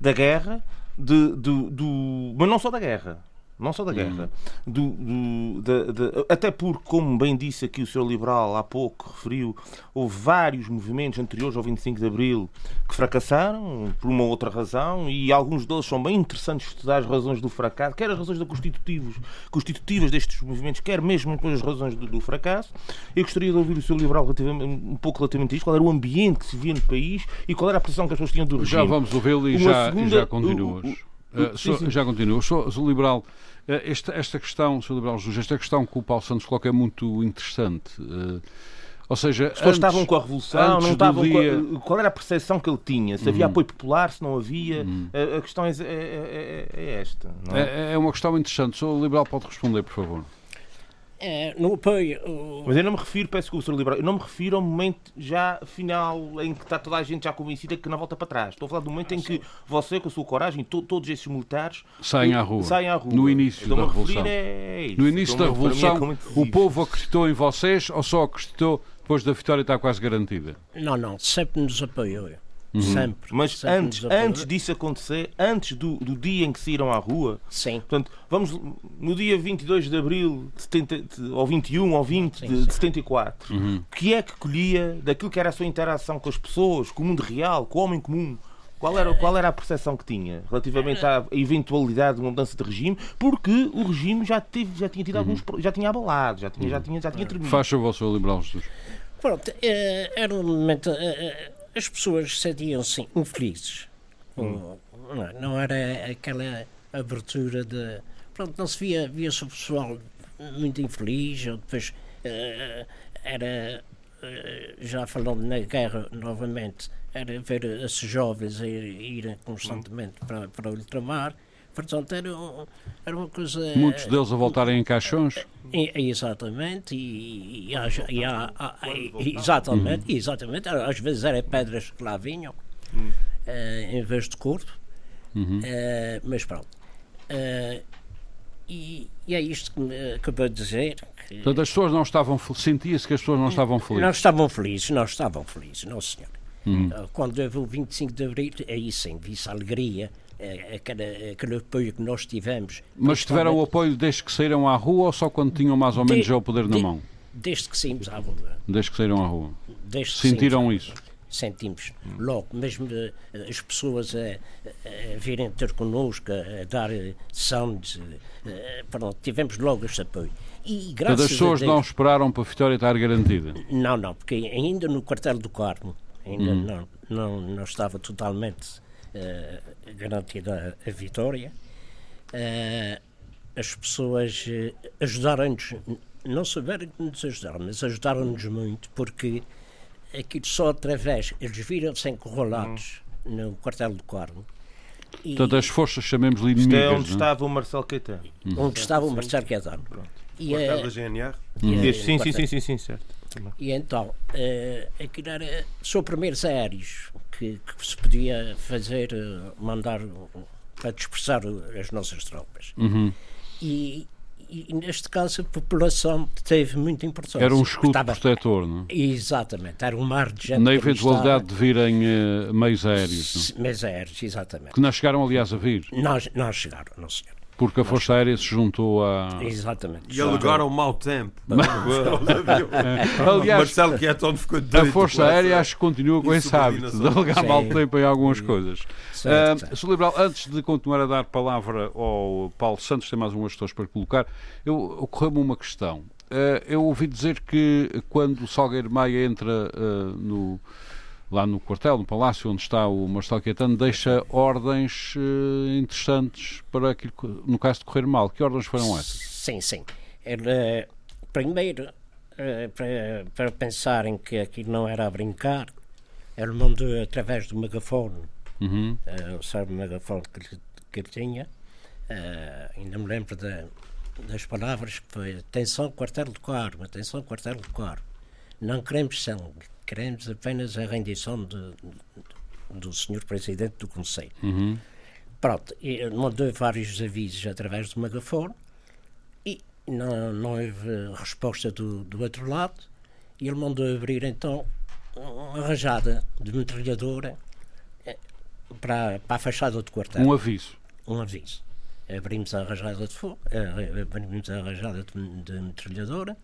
da guerra, de, do, mas não só da guerra, não só da guerra, hum. do, do da, da, até porque, como bem disse aqui o Sr. Liberal há pouco, referiu, houve vários movimentos anteriores ao 25 de Abril que fracassaram por uma outra razão e alguns deles são bem interessantes estudar as razões do fracasso, quer as razões da constitutivos, constitutivas destes movimentos, quer mesmo as razões do, do, fracasso. Eu gostaria de ouvir o Sr. Liberal um pouco relativamente a isto, qual era o ambiente que se via no país e qual era a posição que as pessoas tinham do regime. Já vamos ouvi-lo e, já, segunda, e já continuas. Uh, sim, sim. Já continuo. Sou, sou liberal. Uh, esta, esta questão, sou liberal Jesus, esta questão que o Paulo Santos coloca é muito interessante. Uh, ou seja, As pessoas estavam com a Revolução, não estavam dia... a... Qual era a percepção que ele tinha? Se havia uhum. apoio popular, se não havia? Uhum. A, a, questão é, é, é, é esta. É? é? É, uma questão interessante. Sou liberal, pode responder, por favor é, no apoio. Mas eu não me refiro, peço que o Sr. Liberal, eu não me refiro ao momento já final em que está toda a gente já convencida que não volta para trás. Estou a falar do momento ah, em sim. que você, com a sua coragem, to, todos esses militares saem à rua. Saem à rua. No início da Revolução. É isso. No início da Revolução, é o povo acreditou em vocês ou só acreditou depois da vitória estar quase garantida? Não, não, sempre nos apoiou. Uhum. Sempre. Mas sempre antes, antes disso acontecer, antes do, do dia em que saíram à rua, sim. Portanto, vamos no dia 22 de abril, de 70, ou 21 ou 20 sim, de, sim. de 74, uhum. o que é que colhia daquilo que era a sua interação com as pessoas, com o mundo real, com o homem comum? Qual era, qual era a percepção que tinha relativamente à eventualidade de uma mudança de regime? Porque o regime já, teve, já tinha tido uhum. alguns. já tinha abalado, já tinha, já tinha, já tinha terminado. Faz favor, Sr. Liberal Jesus. Pronto, eh, era um momento. Eh, eh, as pessoas sentiam-se infelizes. Hum. Não, não, era aquela abertura de. Pronto, não se via, via-se o pessoal muito infeliz, ou depois uh, era. Uh, já falando na guerra novamente, era ver esses jovens irem constantemente hum. para, para o ultramar. Portanto, era, era uma coisa. Muitos deles a voltarem em caixões? exatamente, e, e, e, há, exatamente, uhum. exatamente. Às vezes eram pedras que lá vinham, uhum. uh, em vez de corpo. Uhum. Uh, mas pronto. Uh, e, e, é isto que me acabou de dizer. Que... Portanto, as pessoas não estavam. Sentia-se que as pessoas não estavam felizes. Não estavam felizes, não estavam felizes, não senhor. Uhum. Quando houve o 25 de Abril, aí sim, vi-se alegria aquele, aquele apoio que nós tivemos. Mas tiveram o apoio desde que saíram à rua ou só quando tinham mais ou menos já o poder na mão? Desde que saímos à rua. Desde que saíram à rua. Desde Sentiram isso? Sentimos. Logo, mesmo eh, as pessoas a, a virem ter connosco, a, dar sounds, eh, pronto, tivemos logo esse apoio. E graças as pessoas Deus, não esperaram para a vitória estar garantida? Não, não, porque ainda no quartel do Carmo, ainda hum. não, não, não estava totalmente uh, garantida a, a vitória. Uh, as pessoas uh, ajudaram-nos, não souberam que nos ajudaram, mas ajudaram-nos muito, porque aquilo só através, eles viram-se encurralados hum. no quartel do Corno. E, Portanto, as forças, chamemos-lhe inimigas. é onde não? estava o Marcelo Caetano. Hum. Onde estava o Marcelo Caetano. E, quartel da GNR? E, sim, sim, sim, sim, sim, certo. E então, uh, aquilo era, são primeiros aéreos que, que, se podia fazer, uh, mandar para dispersar as nossas tropas. Uhum. E, e, neste caso a população teve muita importância. Era um escudo estava... protetor, não é? Exatamente, era um mar de gente. Na eventualidade de virem uh, meios aéreos. Não? Meios aéreos, exatamente. Que não chegaram, aliás, a vir. Não, não chegaram, não senhor. Porque a Força Aérea se juntou a. Exatamente. E alegaram mau tempo. <laughs> Aliás, Marcelo Quieton ficou A Força Aérea acho que continua com esse hábito de alegar mau tempo em algumas coisas. Certo, uh, Sr. Liberal, antes de continuar a dar palavra ao Paulo Santos, tem mais umas questões para colocar, ocorreu-me uma questão. Uh, eu ouvi dizer que quando o Salgueiro Maia entra uh, no lá no quartel, no palácio onde está o Marcelo Caetano, deixa ordens uh, interessantes para aquilo que, no caso de correr mal. Que ordens foram essas? Sim, sim. Ele, primeiro, uh, para, para pensarem que aquilo não era a brincar, ele mandou através do megafone, uhum. uh, sabe o megafone que, que ele tinha, uh, ainda me lembro de, das palavras que foi atenção quartel de Carmo, atenção quartel de Carmo, não queremos sangue, queremos apenas a rendição de, de, do senhor presidente do Conselho. Uhum. Pronto, mandou vários avisos através do megafone e não, não houve resposta do, do outro lado e ele mandou abrir então uma rajada de metralhadora eh, para, para a fachada do quartel. Um aviso. Um aviso. abrimos a rajada de fogo, uh, abrimos a rajada de, de metralhadora.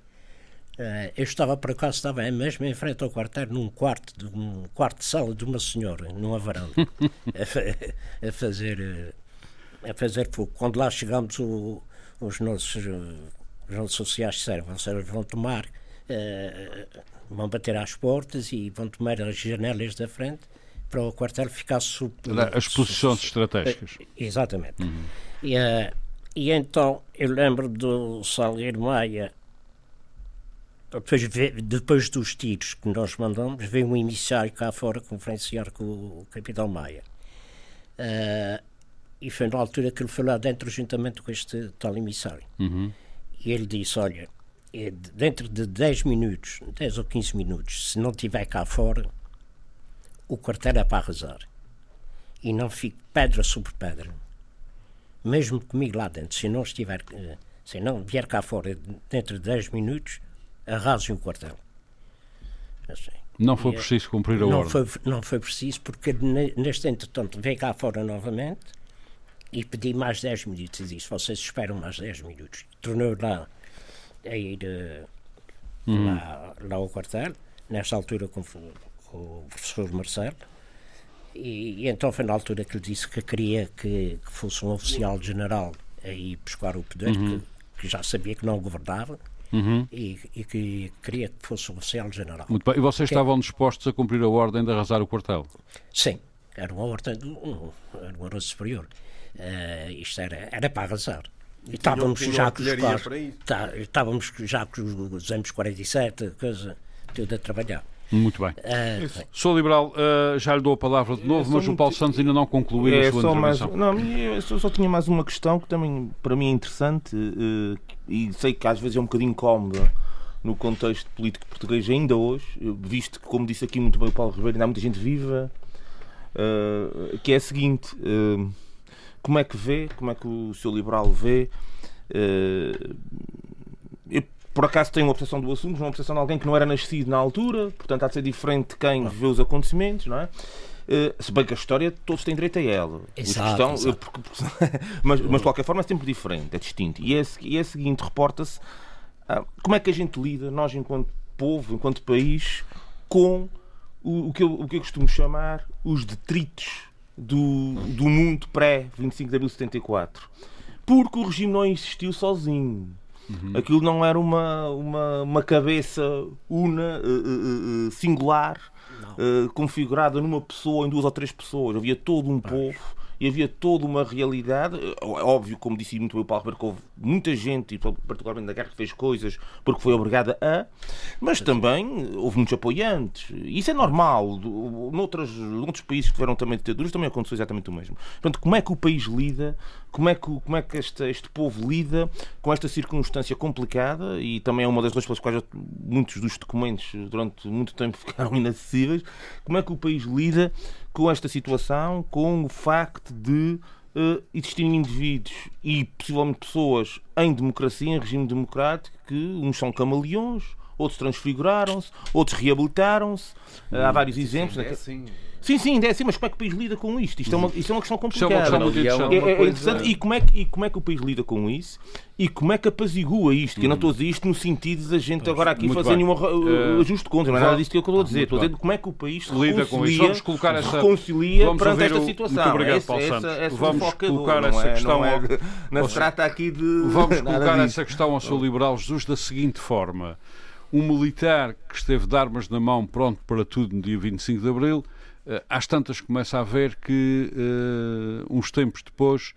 Uh, eu estava, por acaso, estava mesmo em frente ao quartel, num quarto, de, um quarto de sala de uma senhora, numa varanda, <laughs> a, a, fazer, a fazer fogo. Quando lá chegamos, o, os nossos, os sociais disseram, vocês vão tomar, vão bater às portas e vão tomar as janelas da frente para o quartel ficar sub... As posições estratégicas. Exatamente. Uhum. E, uh, e então eu lembro do Salgueiro Maia, depois, depois dos tiros que nós mandamos, veio um emissário cá fora conferenciar com o capitão Maia. Uh, e foi na altura que ele foi lá dentro juntamente com este tal emissário. Uhum. E ele disse, olha, é dentro de 10 minutos, 10 ou 15 minutos, se não estiver cá fora, o quartel é para arrasar. E não fique pedra sobre pedra. Mesmo comigo lá dentro, se não estiver, eh, se não vier cá fora dentro de 10 minutos, arrasem o quartel. Assim. Não foi e, é- preciso cumprir a não ordem? Foi, não foi preciso, porque neste entretanto veio cá fora novamente e pedi mais 10 minutos e disse: vocês esperam mais 10 minutos. Tornou lá a ir uh, uhum. lá, lá ao quartel, nesta altura com, com o professor Marcelo, e, e, então foi na altura que lhe disse que queria que, que fosse um oficial general a ir buscar o poder, uhum. que, que, já sabia que não governava. Uhum. E, e, que queria que fosse um oficial general. Muito bem. E vocês que... estavam dispostos a cumprir a ordem de arrasar o quartel? Sim, era uma ordem, um, era uma ordem superior. Uh, isto era, era para arrasar. E estávamos já com os tá, estávamos já com os anos 47, coisa, tudo a trabalhar. Muito bem. Uh, sou liberal, uh, já lhe dou a palavra de novo, mas o Paulo Santos ainda não concluiu é, a sua intervenção. Mais, não, eu só, só, tinha mais uma questão que também para mim é interessante uh, e sei que às vezes é um bocadinho incómoda no contexto político português ainda hoje, visto que, como disse aqui muito bem o Paulo Ribeiro, ainda há muita gente viva, que é a seguinte como é que vê, como é que o seu liberal vê? Uh, por acaso, tenho uma obsessão do assunto, uma obsessão de alguém que não era nascido na altura, portanto, há de ser diferente de quem vê os acontecimentos, não é? Uh, se bem que a história todos têm direito a ela. Exato, questão, exato. Porque, porque, <laughs> mas, mas, de qualquer forma é sempre diferente, é distinto. E é, e é o seguinte: reporta-se uh, como é que a gente lida, nós enquanto povo, enquanto país, com o, o, que, eu, o que eu costumo chamar os detritos do, do mundo pré-25 de abril de 74. Porque o regime não existiu sozinho. Uhum. Aquilo não era uma, uma, uma cabeça una, uh, uh, singular, configurada numa pessoa, em duas ou três pessoas. Havia todo um povo e havia toda uma realidade. É óbvio, como disse muito bem o Paulo que houve muita gente, e particularmente na guerra, que fez coisas porque foi obrigada a, mas também houve muitos apoiantes. Isso é normal. Noutros, noutros países que tiveram também ditaduras também aconteceu exatamente o mesmo. Portanto, como é que o país lida, como é que, como é que este, este povo lida com esta circunstância complicada e também é uma das razões pelas quais muitos dos documentos durante muito tempo <laughs> ficaram inacessíveis. Como é que o país lida com esta situação, com o facto de uh, existirem indivíduos e possivelmente pessoas em democracia, em regime democrático, que uns são camaleões, outros transfiguraram-se, outros reabilitaram-se. Uh, há vários exemplos. Sim, é assim. Sim, sim, é assim, mas como é que o país lida com isto? Isto é uma, isto é uma questão complicada. É uma questão muito é, é, é interessante. E como, é que, e como é que o país lida com isso? E como é que apazigua isto? Que eu não estou a dizer isto no sentido de a gente pois, agora aqui fazer nenhum uh, ajuste de contas, não é nada disso que eu estou a dizer. Estou a dizer como é que o país se lida com isso. Vamos colocar essa, reconcilia vamos perante esta situação. Muito obrigado, Paulo Santos. Essa, essa vamos colocar essa é, questão. Não, é, não se trata aqui de. Vamos colocar essa questão ao seu liberal Jesus da seguinte forma. Um militar que esteve de armas na mão pronto para tudo no dia 25 de Abril às tantas começa a ver que, uh, uns tempos depois,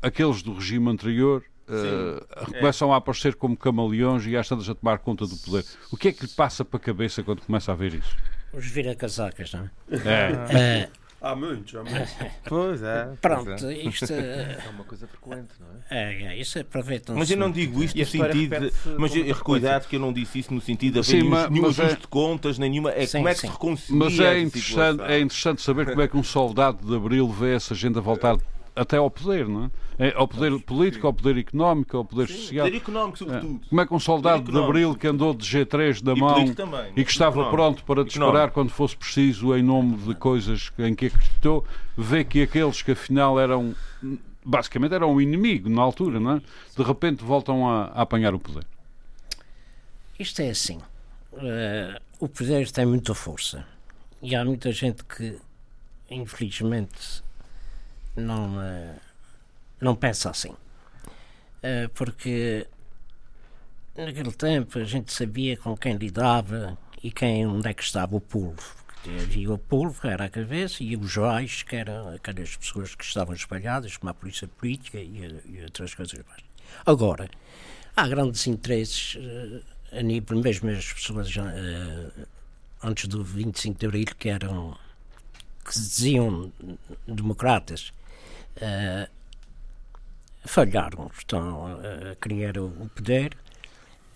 aqueles do regime anterior uh, começam é. a aparecer como camaleões e às tantas a tomar conta do poder. O que é que lhe passa para a cabeça quando começa a ver isso? Os vira-casacas, não é? é. Há muitos, há <laughs> muitos. Pois é. Pronto, isto é uma coisa frequente, não é? É, é isso aproveita Mas eu não digo isto no sentido. Mas eu, cuidado que eu não disse isso no sentido de haver nenhum, nenhum ajuste é... de contas, nenhuma. É sim, como é que sim. se reconcilia. Mas é interessante, é interessante saber como é que um soldado de Abril vê essa agenda voltar até ao poder, não é? é ao poder político, ao poder económico, ao poder Sim, social. Poder económico, sobretudo. É. Como é que um soldado de Abril que andou de G3 na mão também, e que estava económico. pronto para disparar económico. quando fosse preciso em nome de coisas em que acreditou, vê que aqueles que afinal eram basicamente era um inimigo na altura, não é? De repente voltam a, a apanhar o poder. Isto é assim. Uh, o poder tem muita força. E há muita gente que, infelizmente, não, uh, não pensa assim. Uh, porque naquele tempo a gente sabia com quem lidava e quem, onde é que estava o polvo. Havia o polvo, que era a cabeça, e os joais, que eram aquelas pessoas que estavam espalhadas, como a polícia política e, e outras coisas mais. Agora, há grandes interesses uh, a nível, mesmo as pessoas antes do 25 de Abril, que eram que se diziam democratas, uh, falharam, estão a criar o poder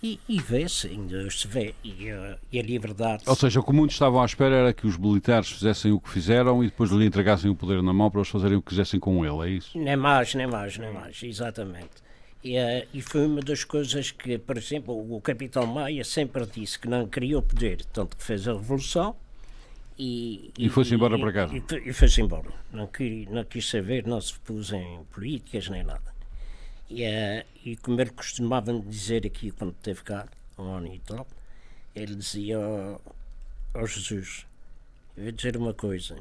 e, e vê-se, ainda se vê, e, uh, e, a liberdade. Ou seja, o que muitos estavam à espera era que os militares fizessem o que fizeram e depois lhe entregassem o poder na mão para eles fazerem o que quisessem com ele, é isso? Nem mais, nem mais, nem mais, exatamente. E, uh, e foi uma das coisas que, por exemplo, o capitão Maia sempre disse que não queria o poder, tanto que fez a revolução e, e, e foi-se embora para casa. E, e foi-se embora. Não, quis, não quis saber, não se pôs em políticas nem nada. E, uh, e como ele costumava dizer aqui quando esteve cá, um ano e tal, ele dizia ao oh, oh Jesus, eu vou dizer uma coisa.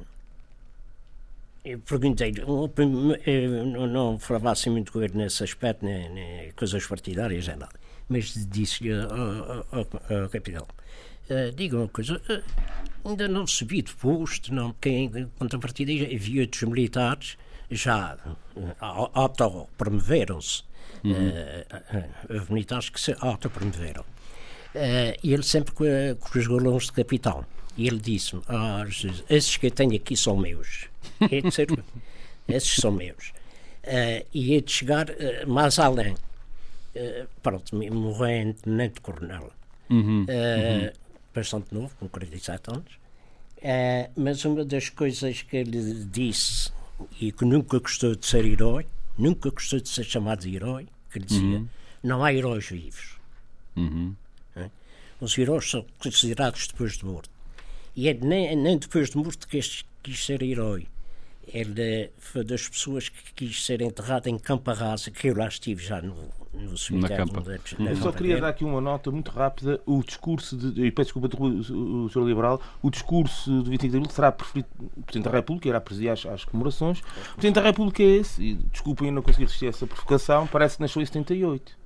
Eu perguntei-lhe, eu não falava assim muito com ele nesse aspecto, nem, nem coisas partidárias, nem nada, mas disse-lhe ao, ao, ao capitão, uh, diga uma coisa, uh, ainda não subi de posto, não, porque em contrapartida havia outros militares já uh, auto-promoveram-se. Uhum. Uh, militares que se auto-promoveram. Uh, e ele sempre com, com os galões de capitão. E ele disse-me: ah, esses que eu tenho aqui são meus. <laughs> É de ser, esses são meus. Uh, e é de chegar uh, mais além. Uh, pronto, morreu em tenente coronel. Uhum. Uhum. Bastante novo, com 47 anos. mas uma das coisas que ele disse e que nunca gostou de ser herói, nunca gostou de ser chamado de herói, que ele dizia: uhum. não há heróis vivos. Uhum. É? Os heróis são considerados depois de morto. E é nem, nem depois de morto que este quis ser herói. Ele foi das pessoas que quis ser enterrado em Campa Rasa, que eu lá estive já no, no cemitério. Na eu só queria dar aqui uma nota muito rápida. O discurso, de, e peço desculpa o Sr. Liberal, o discurso do 25 de Abril será preferido o Presidente da República, irá presidir às, às comemorações. O Presidente da República é esse, e desculpem eu não conseguir resistir a essa provocação, parece que nasceu em 78.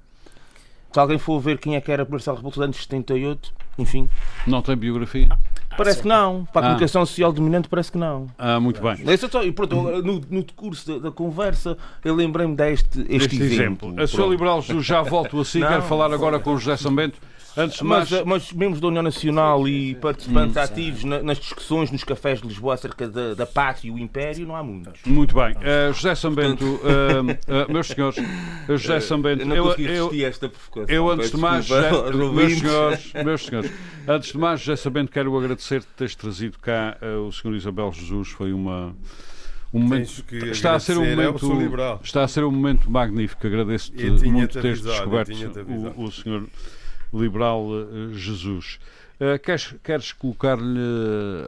Se alguém for ver quem é que era Marcelo Rebelo antes de 78, enfim. Não tem biografia? Parece que não. Para a ah. comunicação social dominante, parece que não. Ah, muito bem. Só, e pronto, no, no decurso da, da conversa, eu lembrei-me deste este, este exemplo. exemplo. A sua liberal já volto assim, quero falar agora com o José Sambento Antes mas, mais... mas membros da União Nacional e participantes hum. ativos na, nas discussões nos cafés de Lisboa acerca da, da pátria e o Império, não há muitos. Muito bem. Uh, José Sambento, uh, uh, meus senhores, <laughs> José Sambento, eu, eu, eu, esta eu antes de mais, desculpa, meus senhores, <laughs> meus senhores, antes de mais, José Sambento, quero agradecer teres trazido cá o Sr. Isabel Jesus, foi uma um momento está a ser um momento está a ser um momento magnífico agradeço-te muito teres descoberto o, o senhor liberal eh, Jesus. Uh, queres, queres colocar-lhe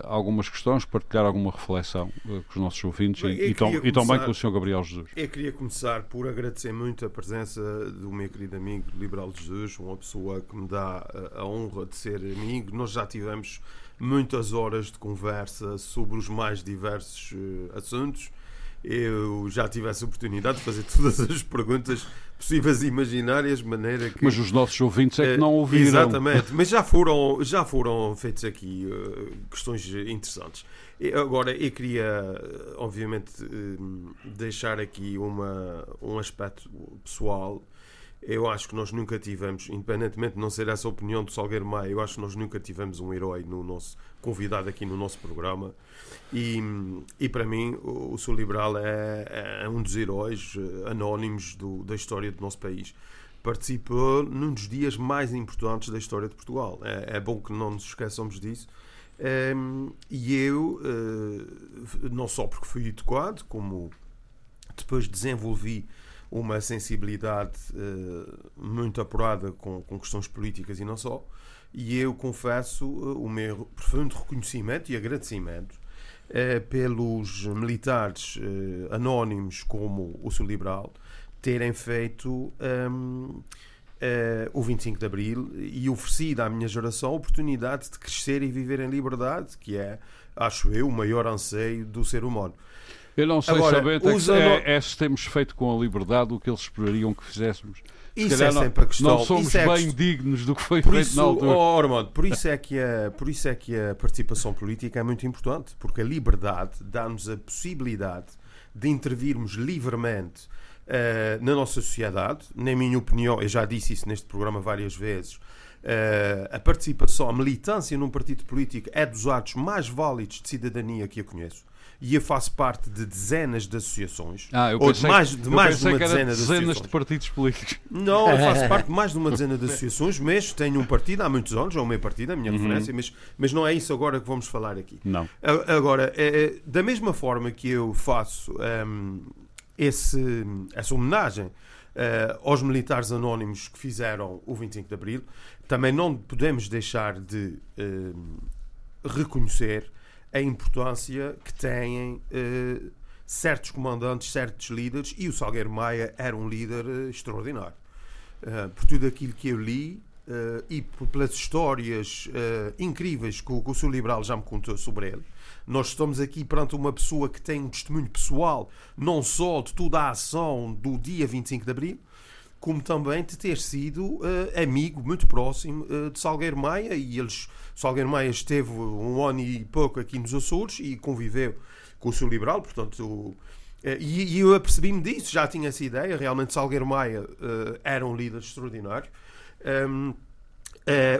algumas questões, partilhar alguma reflexão uh, com os nossos ouvintes Bem, e, começar, e também com o Sr. Gabriel Jesus? Eu queria começar por agradecer muito a presença do meu querido amigo Liberal Jesus, uma pessoa que me dá a, honra de ser amigo. Nós já tivemos muitas horas de conversa sobre os mais diversos assuntos. Eu já tive essa oportunidade de fazer <laughs> todas as perguntas possíveis imaginárias, de maneira que... Mas os nossos ouvintes é que não ouviram. Exatamente, mas já foram, já foram feitas aqui uh, questões interessantes. Agora, eu queria, obviamente, uh, deixar aqui uma, um aspecto pessoal. Eu acho que nós nunca tivemos, independentemente de não ser essa a opinião do Salgueiro Maia, eu acho que nós nunca tivemos um herói no nosso convidado aqui no nosso programa. E, e para mim, o, o Sul Liberal é, é, um dos heróis eh, anónimos do, da história do nosso país. Participou num dos dias mais importantes da história de Portugal. É, é bom que não nos esqueçamos disso. Ehm, e eu, uh, não só porque fui educado, como depois desenvolvi uma sensibilidade uh, muito apurada com, com questões políticas e não só, e eu confesso o meu profundo reconhecimento e agradecimento eh, pelos militares eh, anónimos como o Sul Liberal terem feito um, Uh, o 25 de Abril e oferecido à minha geração a oportunidade de crescer e viver em liberdade, que é, acho eu, o maior anseio do ser humano. Eu não sei Agora, saber é, é, se temos feito com a liberdade o que eles esperariam que fizéssemos. Isso é sempre a questão. Não somos é bem dignos do que foi por feito isso, na altura. Oh, Armando, por isso, é que a, por isso é que a participação política é muito importante, porque a liberdade dá-nos a possibilidade de intervirmos livremente uh, na nossa sociedade. Na minha opinião, eu já disse isso neste programa várias vezes, uh, a participação, a militância num partido político é dos atos mais válidos de cidadania que eu conheço e eu faço parte de dezenas de associações. Ah, ou de mais, de mais de uma dezena de dezenas de partidos políticos. Não, eu faço <laughs> parte de mais de uma dezena de associações, mas tenho um partido há muitos anos, é o meu partido, a minha uhum. referência, mas, mas não é isso agora que vamos falar aqui. Não. Agora, é, é, da mesma forma que eu faço um, esse, essa homenagem uh, aos militares anónimos que fizeram o 25 de Abril, também não podemos deixar de uh, reconhecer a importância que têm uh, certos comandantes, certos líderes, e o Salgueiro Maia era um líder extraordinário. por tudo aquilo que eu li, Uh, e pelas histórias uh, incríveis que o, que o seu liberal já me contou sobre ele, nós estamos aqui perante uma pessoa que tem um testemunho pessoal, não só de toda a ação do dia 25 de Abril, como também de ter sido uh, amigo muito próximo uh, de Salgueiro Maia. E eles, Salgueiro Maia esteve um ano e pouco aqui nos Açores e conviveu com o seu liberal, portanto. Uh, e, e, eu apercebi-me disso, já tinha essa ideia. Realmente, Salgueiro Maia era um líder extraordinário. Um,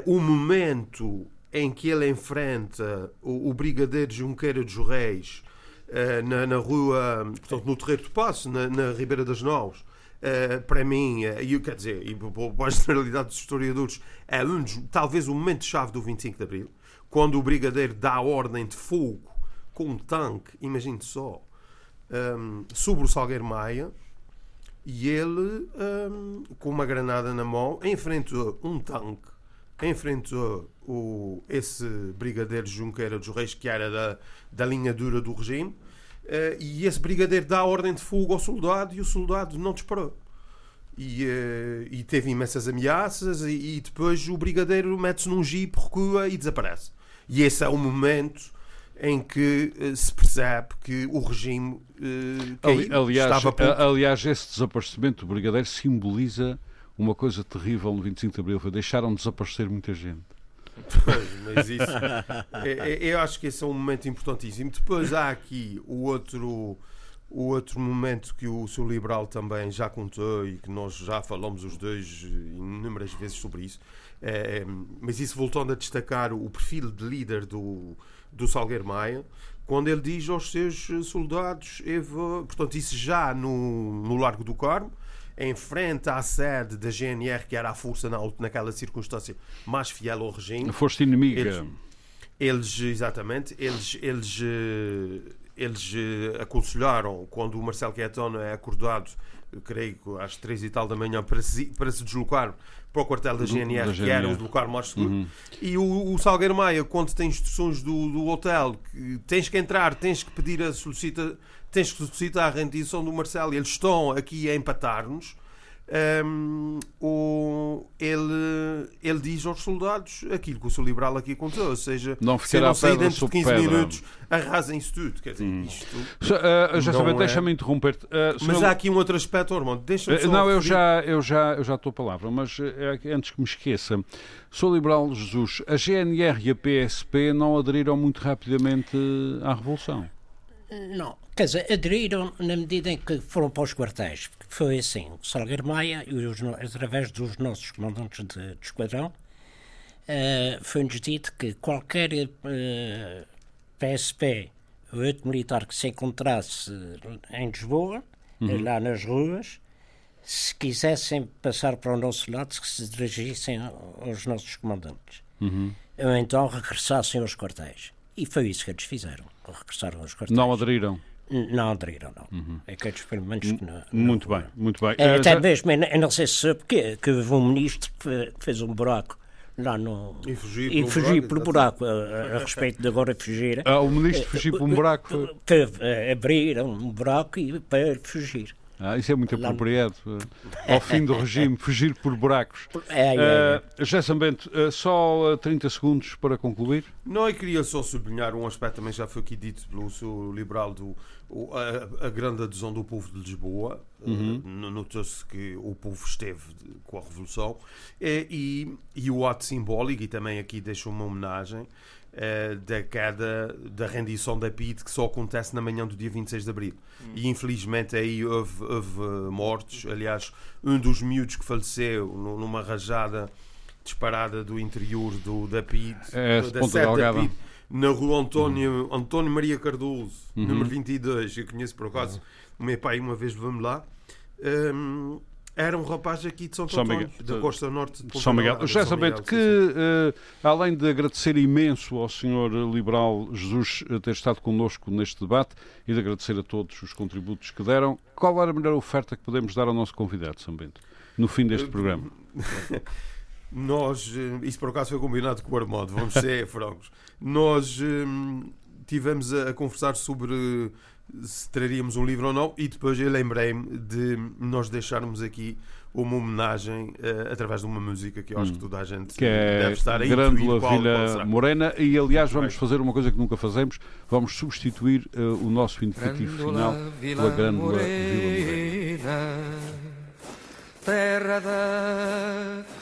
o momento em que ele enfrenta o, o Brigadeiro Junqueira dos Reis uh, na, na, rua, portanto, no Terreiro do Passo, na, na Ribeira das Novas, uh, para mim, uh, e quer dizer, e para a generalidade dos historiadores, é um, talvez o momento-chave do 25 de Abril, quando o Brigadeiro dá ordem de fogo com um tanque, imagine só, um, sobre o Salgueiro Maia, e ele, um, com uma granada na mão, enfrentou um tanque enfrentou o, esse brigadeiro Junqueira dos Reis, que era da, da linha dura do regime, uh, e esse brigadeiro dá ordem de fogo ao soldado e o soldado não disparou. E, uh, e teve imensas ameaças, e, e depois o brigadeiro mete-se num jipe, recua e desaparece. E esse é o momento em que uh, se percebe que o regime caiu, aliás, estava aliás, esse desaparecimento do brigadeiro simboliza uma coisa terrível no 25 de Abril foi deixaram desaparecer muita gente. Pois, mas isso. <laughs> É, é, eu acho que esse é um momento importantíssimo. Depois há aqui o outro. O outro momento que o seu liberal também já contou e que nós já falamos os dois inúmeras vezes sobre isso, é, mas isso voltando a destacar o perfil de líder do, do Salgueiro Maia, quando ele diz aos seus soldados, Eva, portanto, isso já no, no Largo do Carmo, em frente à sede da GNR, que era a força na, naquela circunstância mais fiel ao regime. Foste inimiga. Eles, eles, exatamente, eles, eles, eh, eles eh, aconselharam, quando o Marcelo Caetano é acordado, creio que às três e tal da manhã, para se, para se deslocar para o quartel da GNR, da GNR. que era o lugar mais seguro. Uhum. E o, o, Salgueiro Maia, quando tem instruções do, do hotel, que tens que entrar, tens que pedir a solicita, tens que solicitar a rendição do Marcelo, eles estão aqui a empatar-nos. Um, o, ele, ele diz aos soldados aquilo que o seu liberal aqui contou, ou seja, não se não sair dentro de 15 pedra. minutos, arrasem-se tudo. Quer dizer, hum. isto. Uh, já sabia, é... deixa-me interromper-te. Uh, mas há aqui um outro aspecto, Ormond. Uh, Não, eu já, eu, já, eu já estou a palavra, mas uh, antes que me esqueça, sou liberal Jesus, a GNR e a PSP não aderiram muito rapidamente à Revolução. Não, quer dizer, aderiram na medida em que foram para os quartéis. Foi assim: o Salgueiro Maia, os, através dos nossos comandantes de, de esquadrão, uh, foi-nos dito que qualquer uh, eh, PSP ou outro militar que se encontrasse em Lisboa, uhum. lá nas ruas, se quisessem passar para o nosso lado, que se dirigissem aos nossos comandantes. Uhum. Ou então regressassem aos quartéis. E foi isso que eles fizeram. Regressaram aos quartéis. Não aderiram? Não aderiram, não. Uhum. É que experimentos que não, Muito bem, muito bem. É, até já... mesmo, eu não sei se sabe que, que houve um ministro que fez um buraco lá no. E fugir, e por, fugir buraco, a, a, respeito de agora fugir. Ah, o ministro fugiu por um buraco. Para abrir um buraco e para fugir. Ah, isso é muito apropriado. Ao fim do regime, fugir por buracos. É, é, é. Uh, Gerson Bento, uh, só 30 segundos para concluir. Não, eu queria só sublinhar um aspecto também já foi aqui dito pelo seu liberal do a, a grande adesão do povo de Lisboa. Uhum. Uh, Notou-se que o povo esteve com a Revolução e, e, e o ato simbólico, e também aqui deixo uma homenagem uh, da queda da rendição da PID que só acontece na manhã do dia 26 de Abril. Hum. E infelizmente aí houve, houve, mortes. Aliás, um dos miúdos que faleceu numa rajada disparada do interior do, da PID, é, da sede da PID, na rua António, uhum. António Maria Cardoso, uhum. número 22. Eu conheço por acaso. Uhum. O meu pai uma vez levou-me lá. Um, era um rapaz aqui de São, São da costa norte de São Miguel. Já sabendo que, uh, além de agradecer imenso ao senhor liberal Jesus ter estado connosco neste debate e de agradecer a todos os contributos que deram, qual era a melhor oferta que podemos dar ao nosso convidado, São Bento, no fim deste programa? <laughs> Nós, eh, isso por acaso foi combinado com o Armando, vamos ser <laughs> francos. Nós um, tivemos a, a conversar sobre se traríamos um livro ou não, e depois eu lembrei-me de nós deixarmos aqui uma homenagem uh, através de uma música que eu acho que hum. toda a gente que é deve estar a Grândola Vila Morena. E aliás vamos fazer uma coisa que nunca fazemos. Vamos substituir uh, o nosso indicativo final pela Grândola Vila Morena. terra da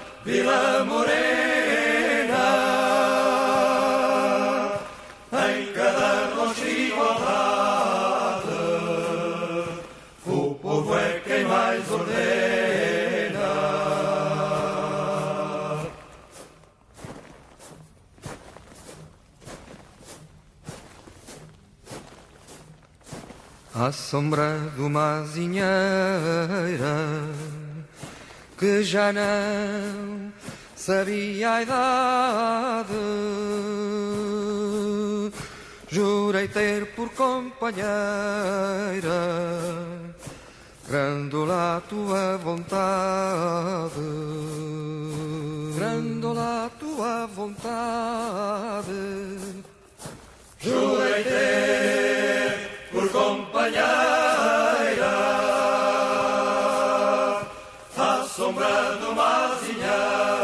Vila Morena, em cada rosto igualdade, o povo é quem mais ordena. À sombra de uma azinheira que já não sabia a idade. Jurei ter por companheira Grandola a tua vontade Grandola a tua vontade Jurei ter por companheira assombrando uma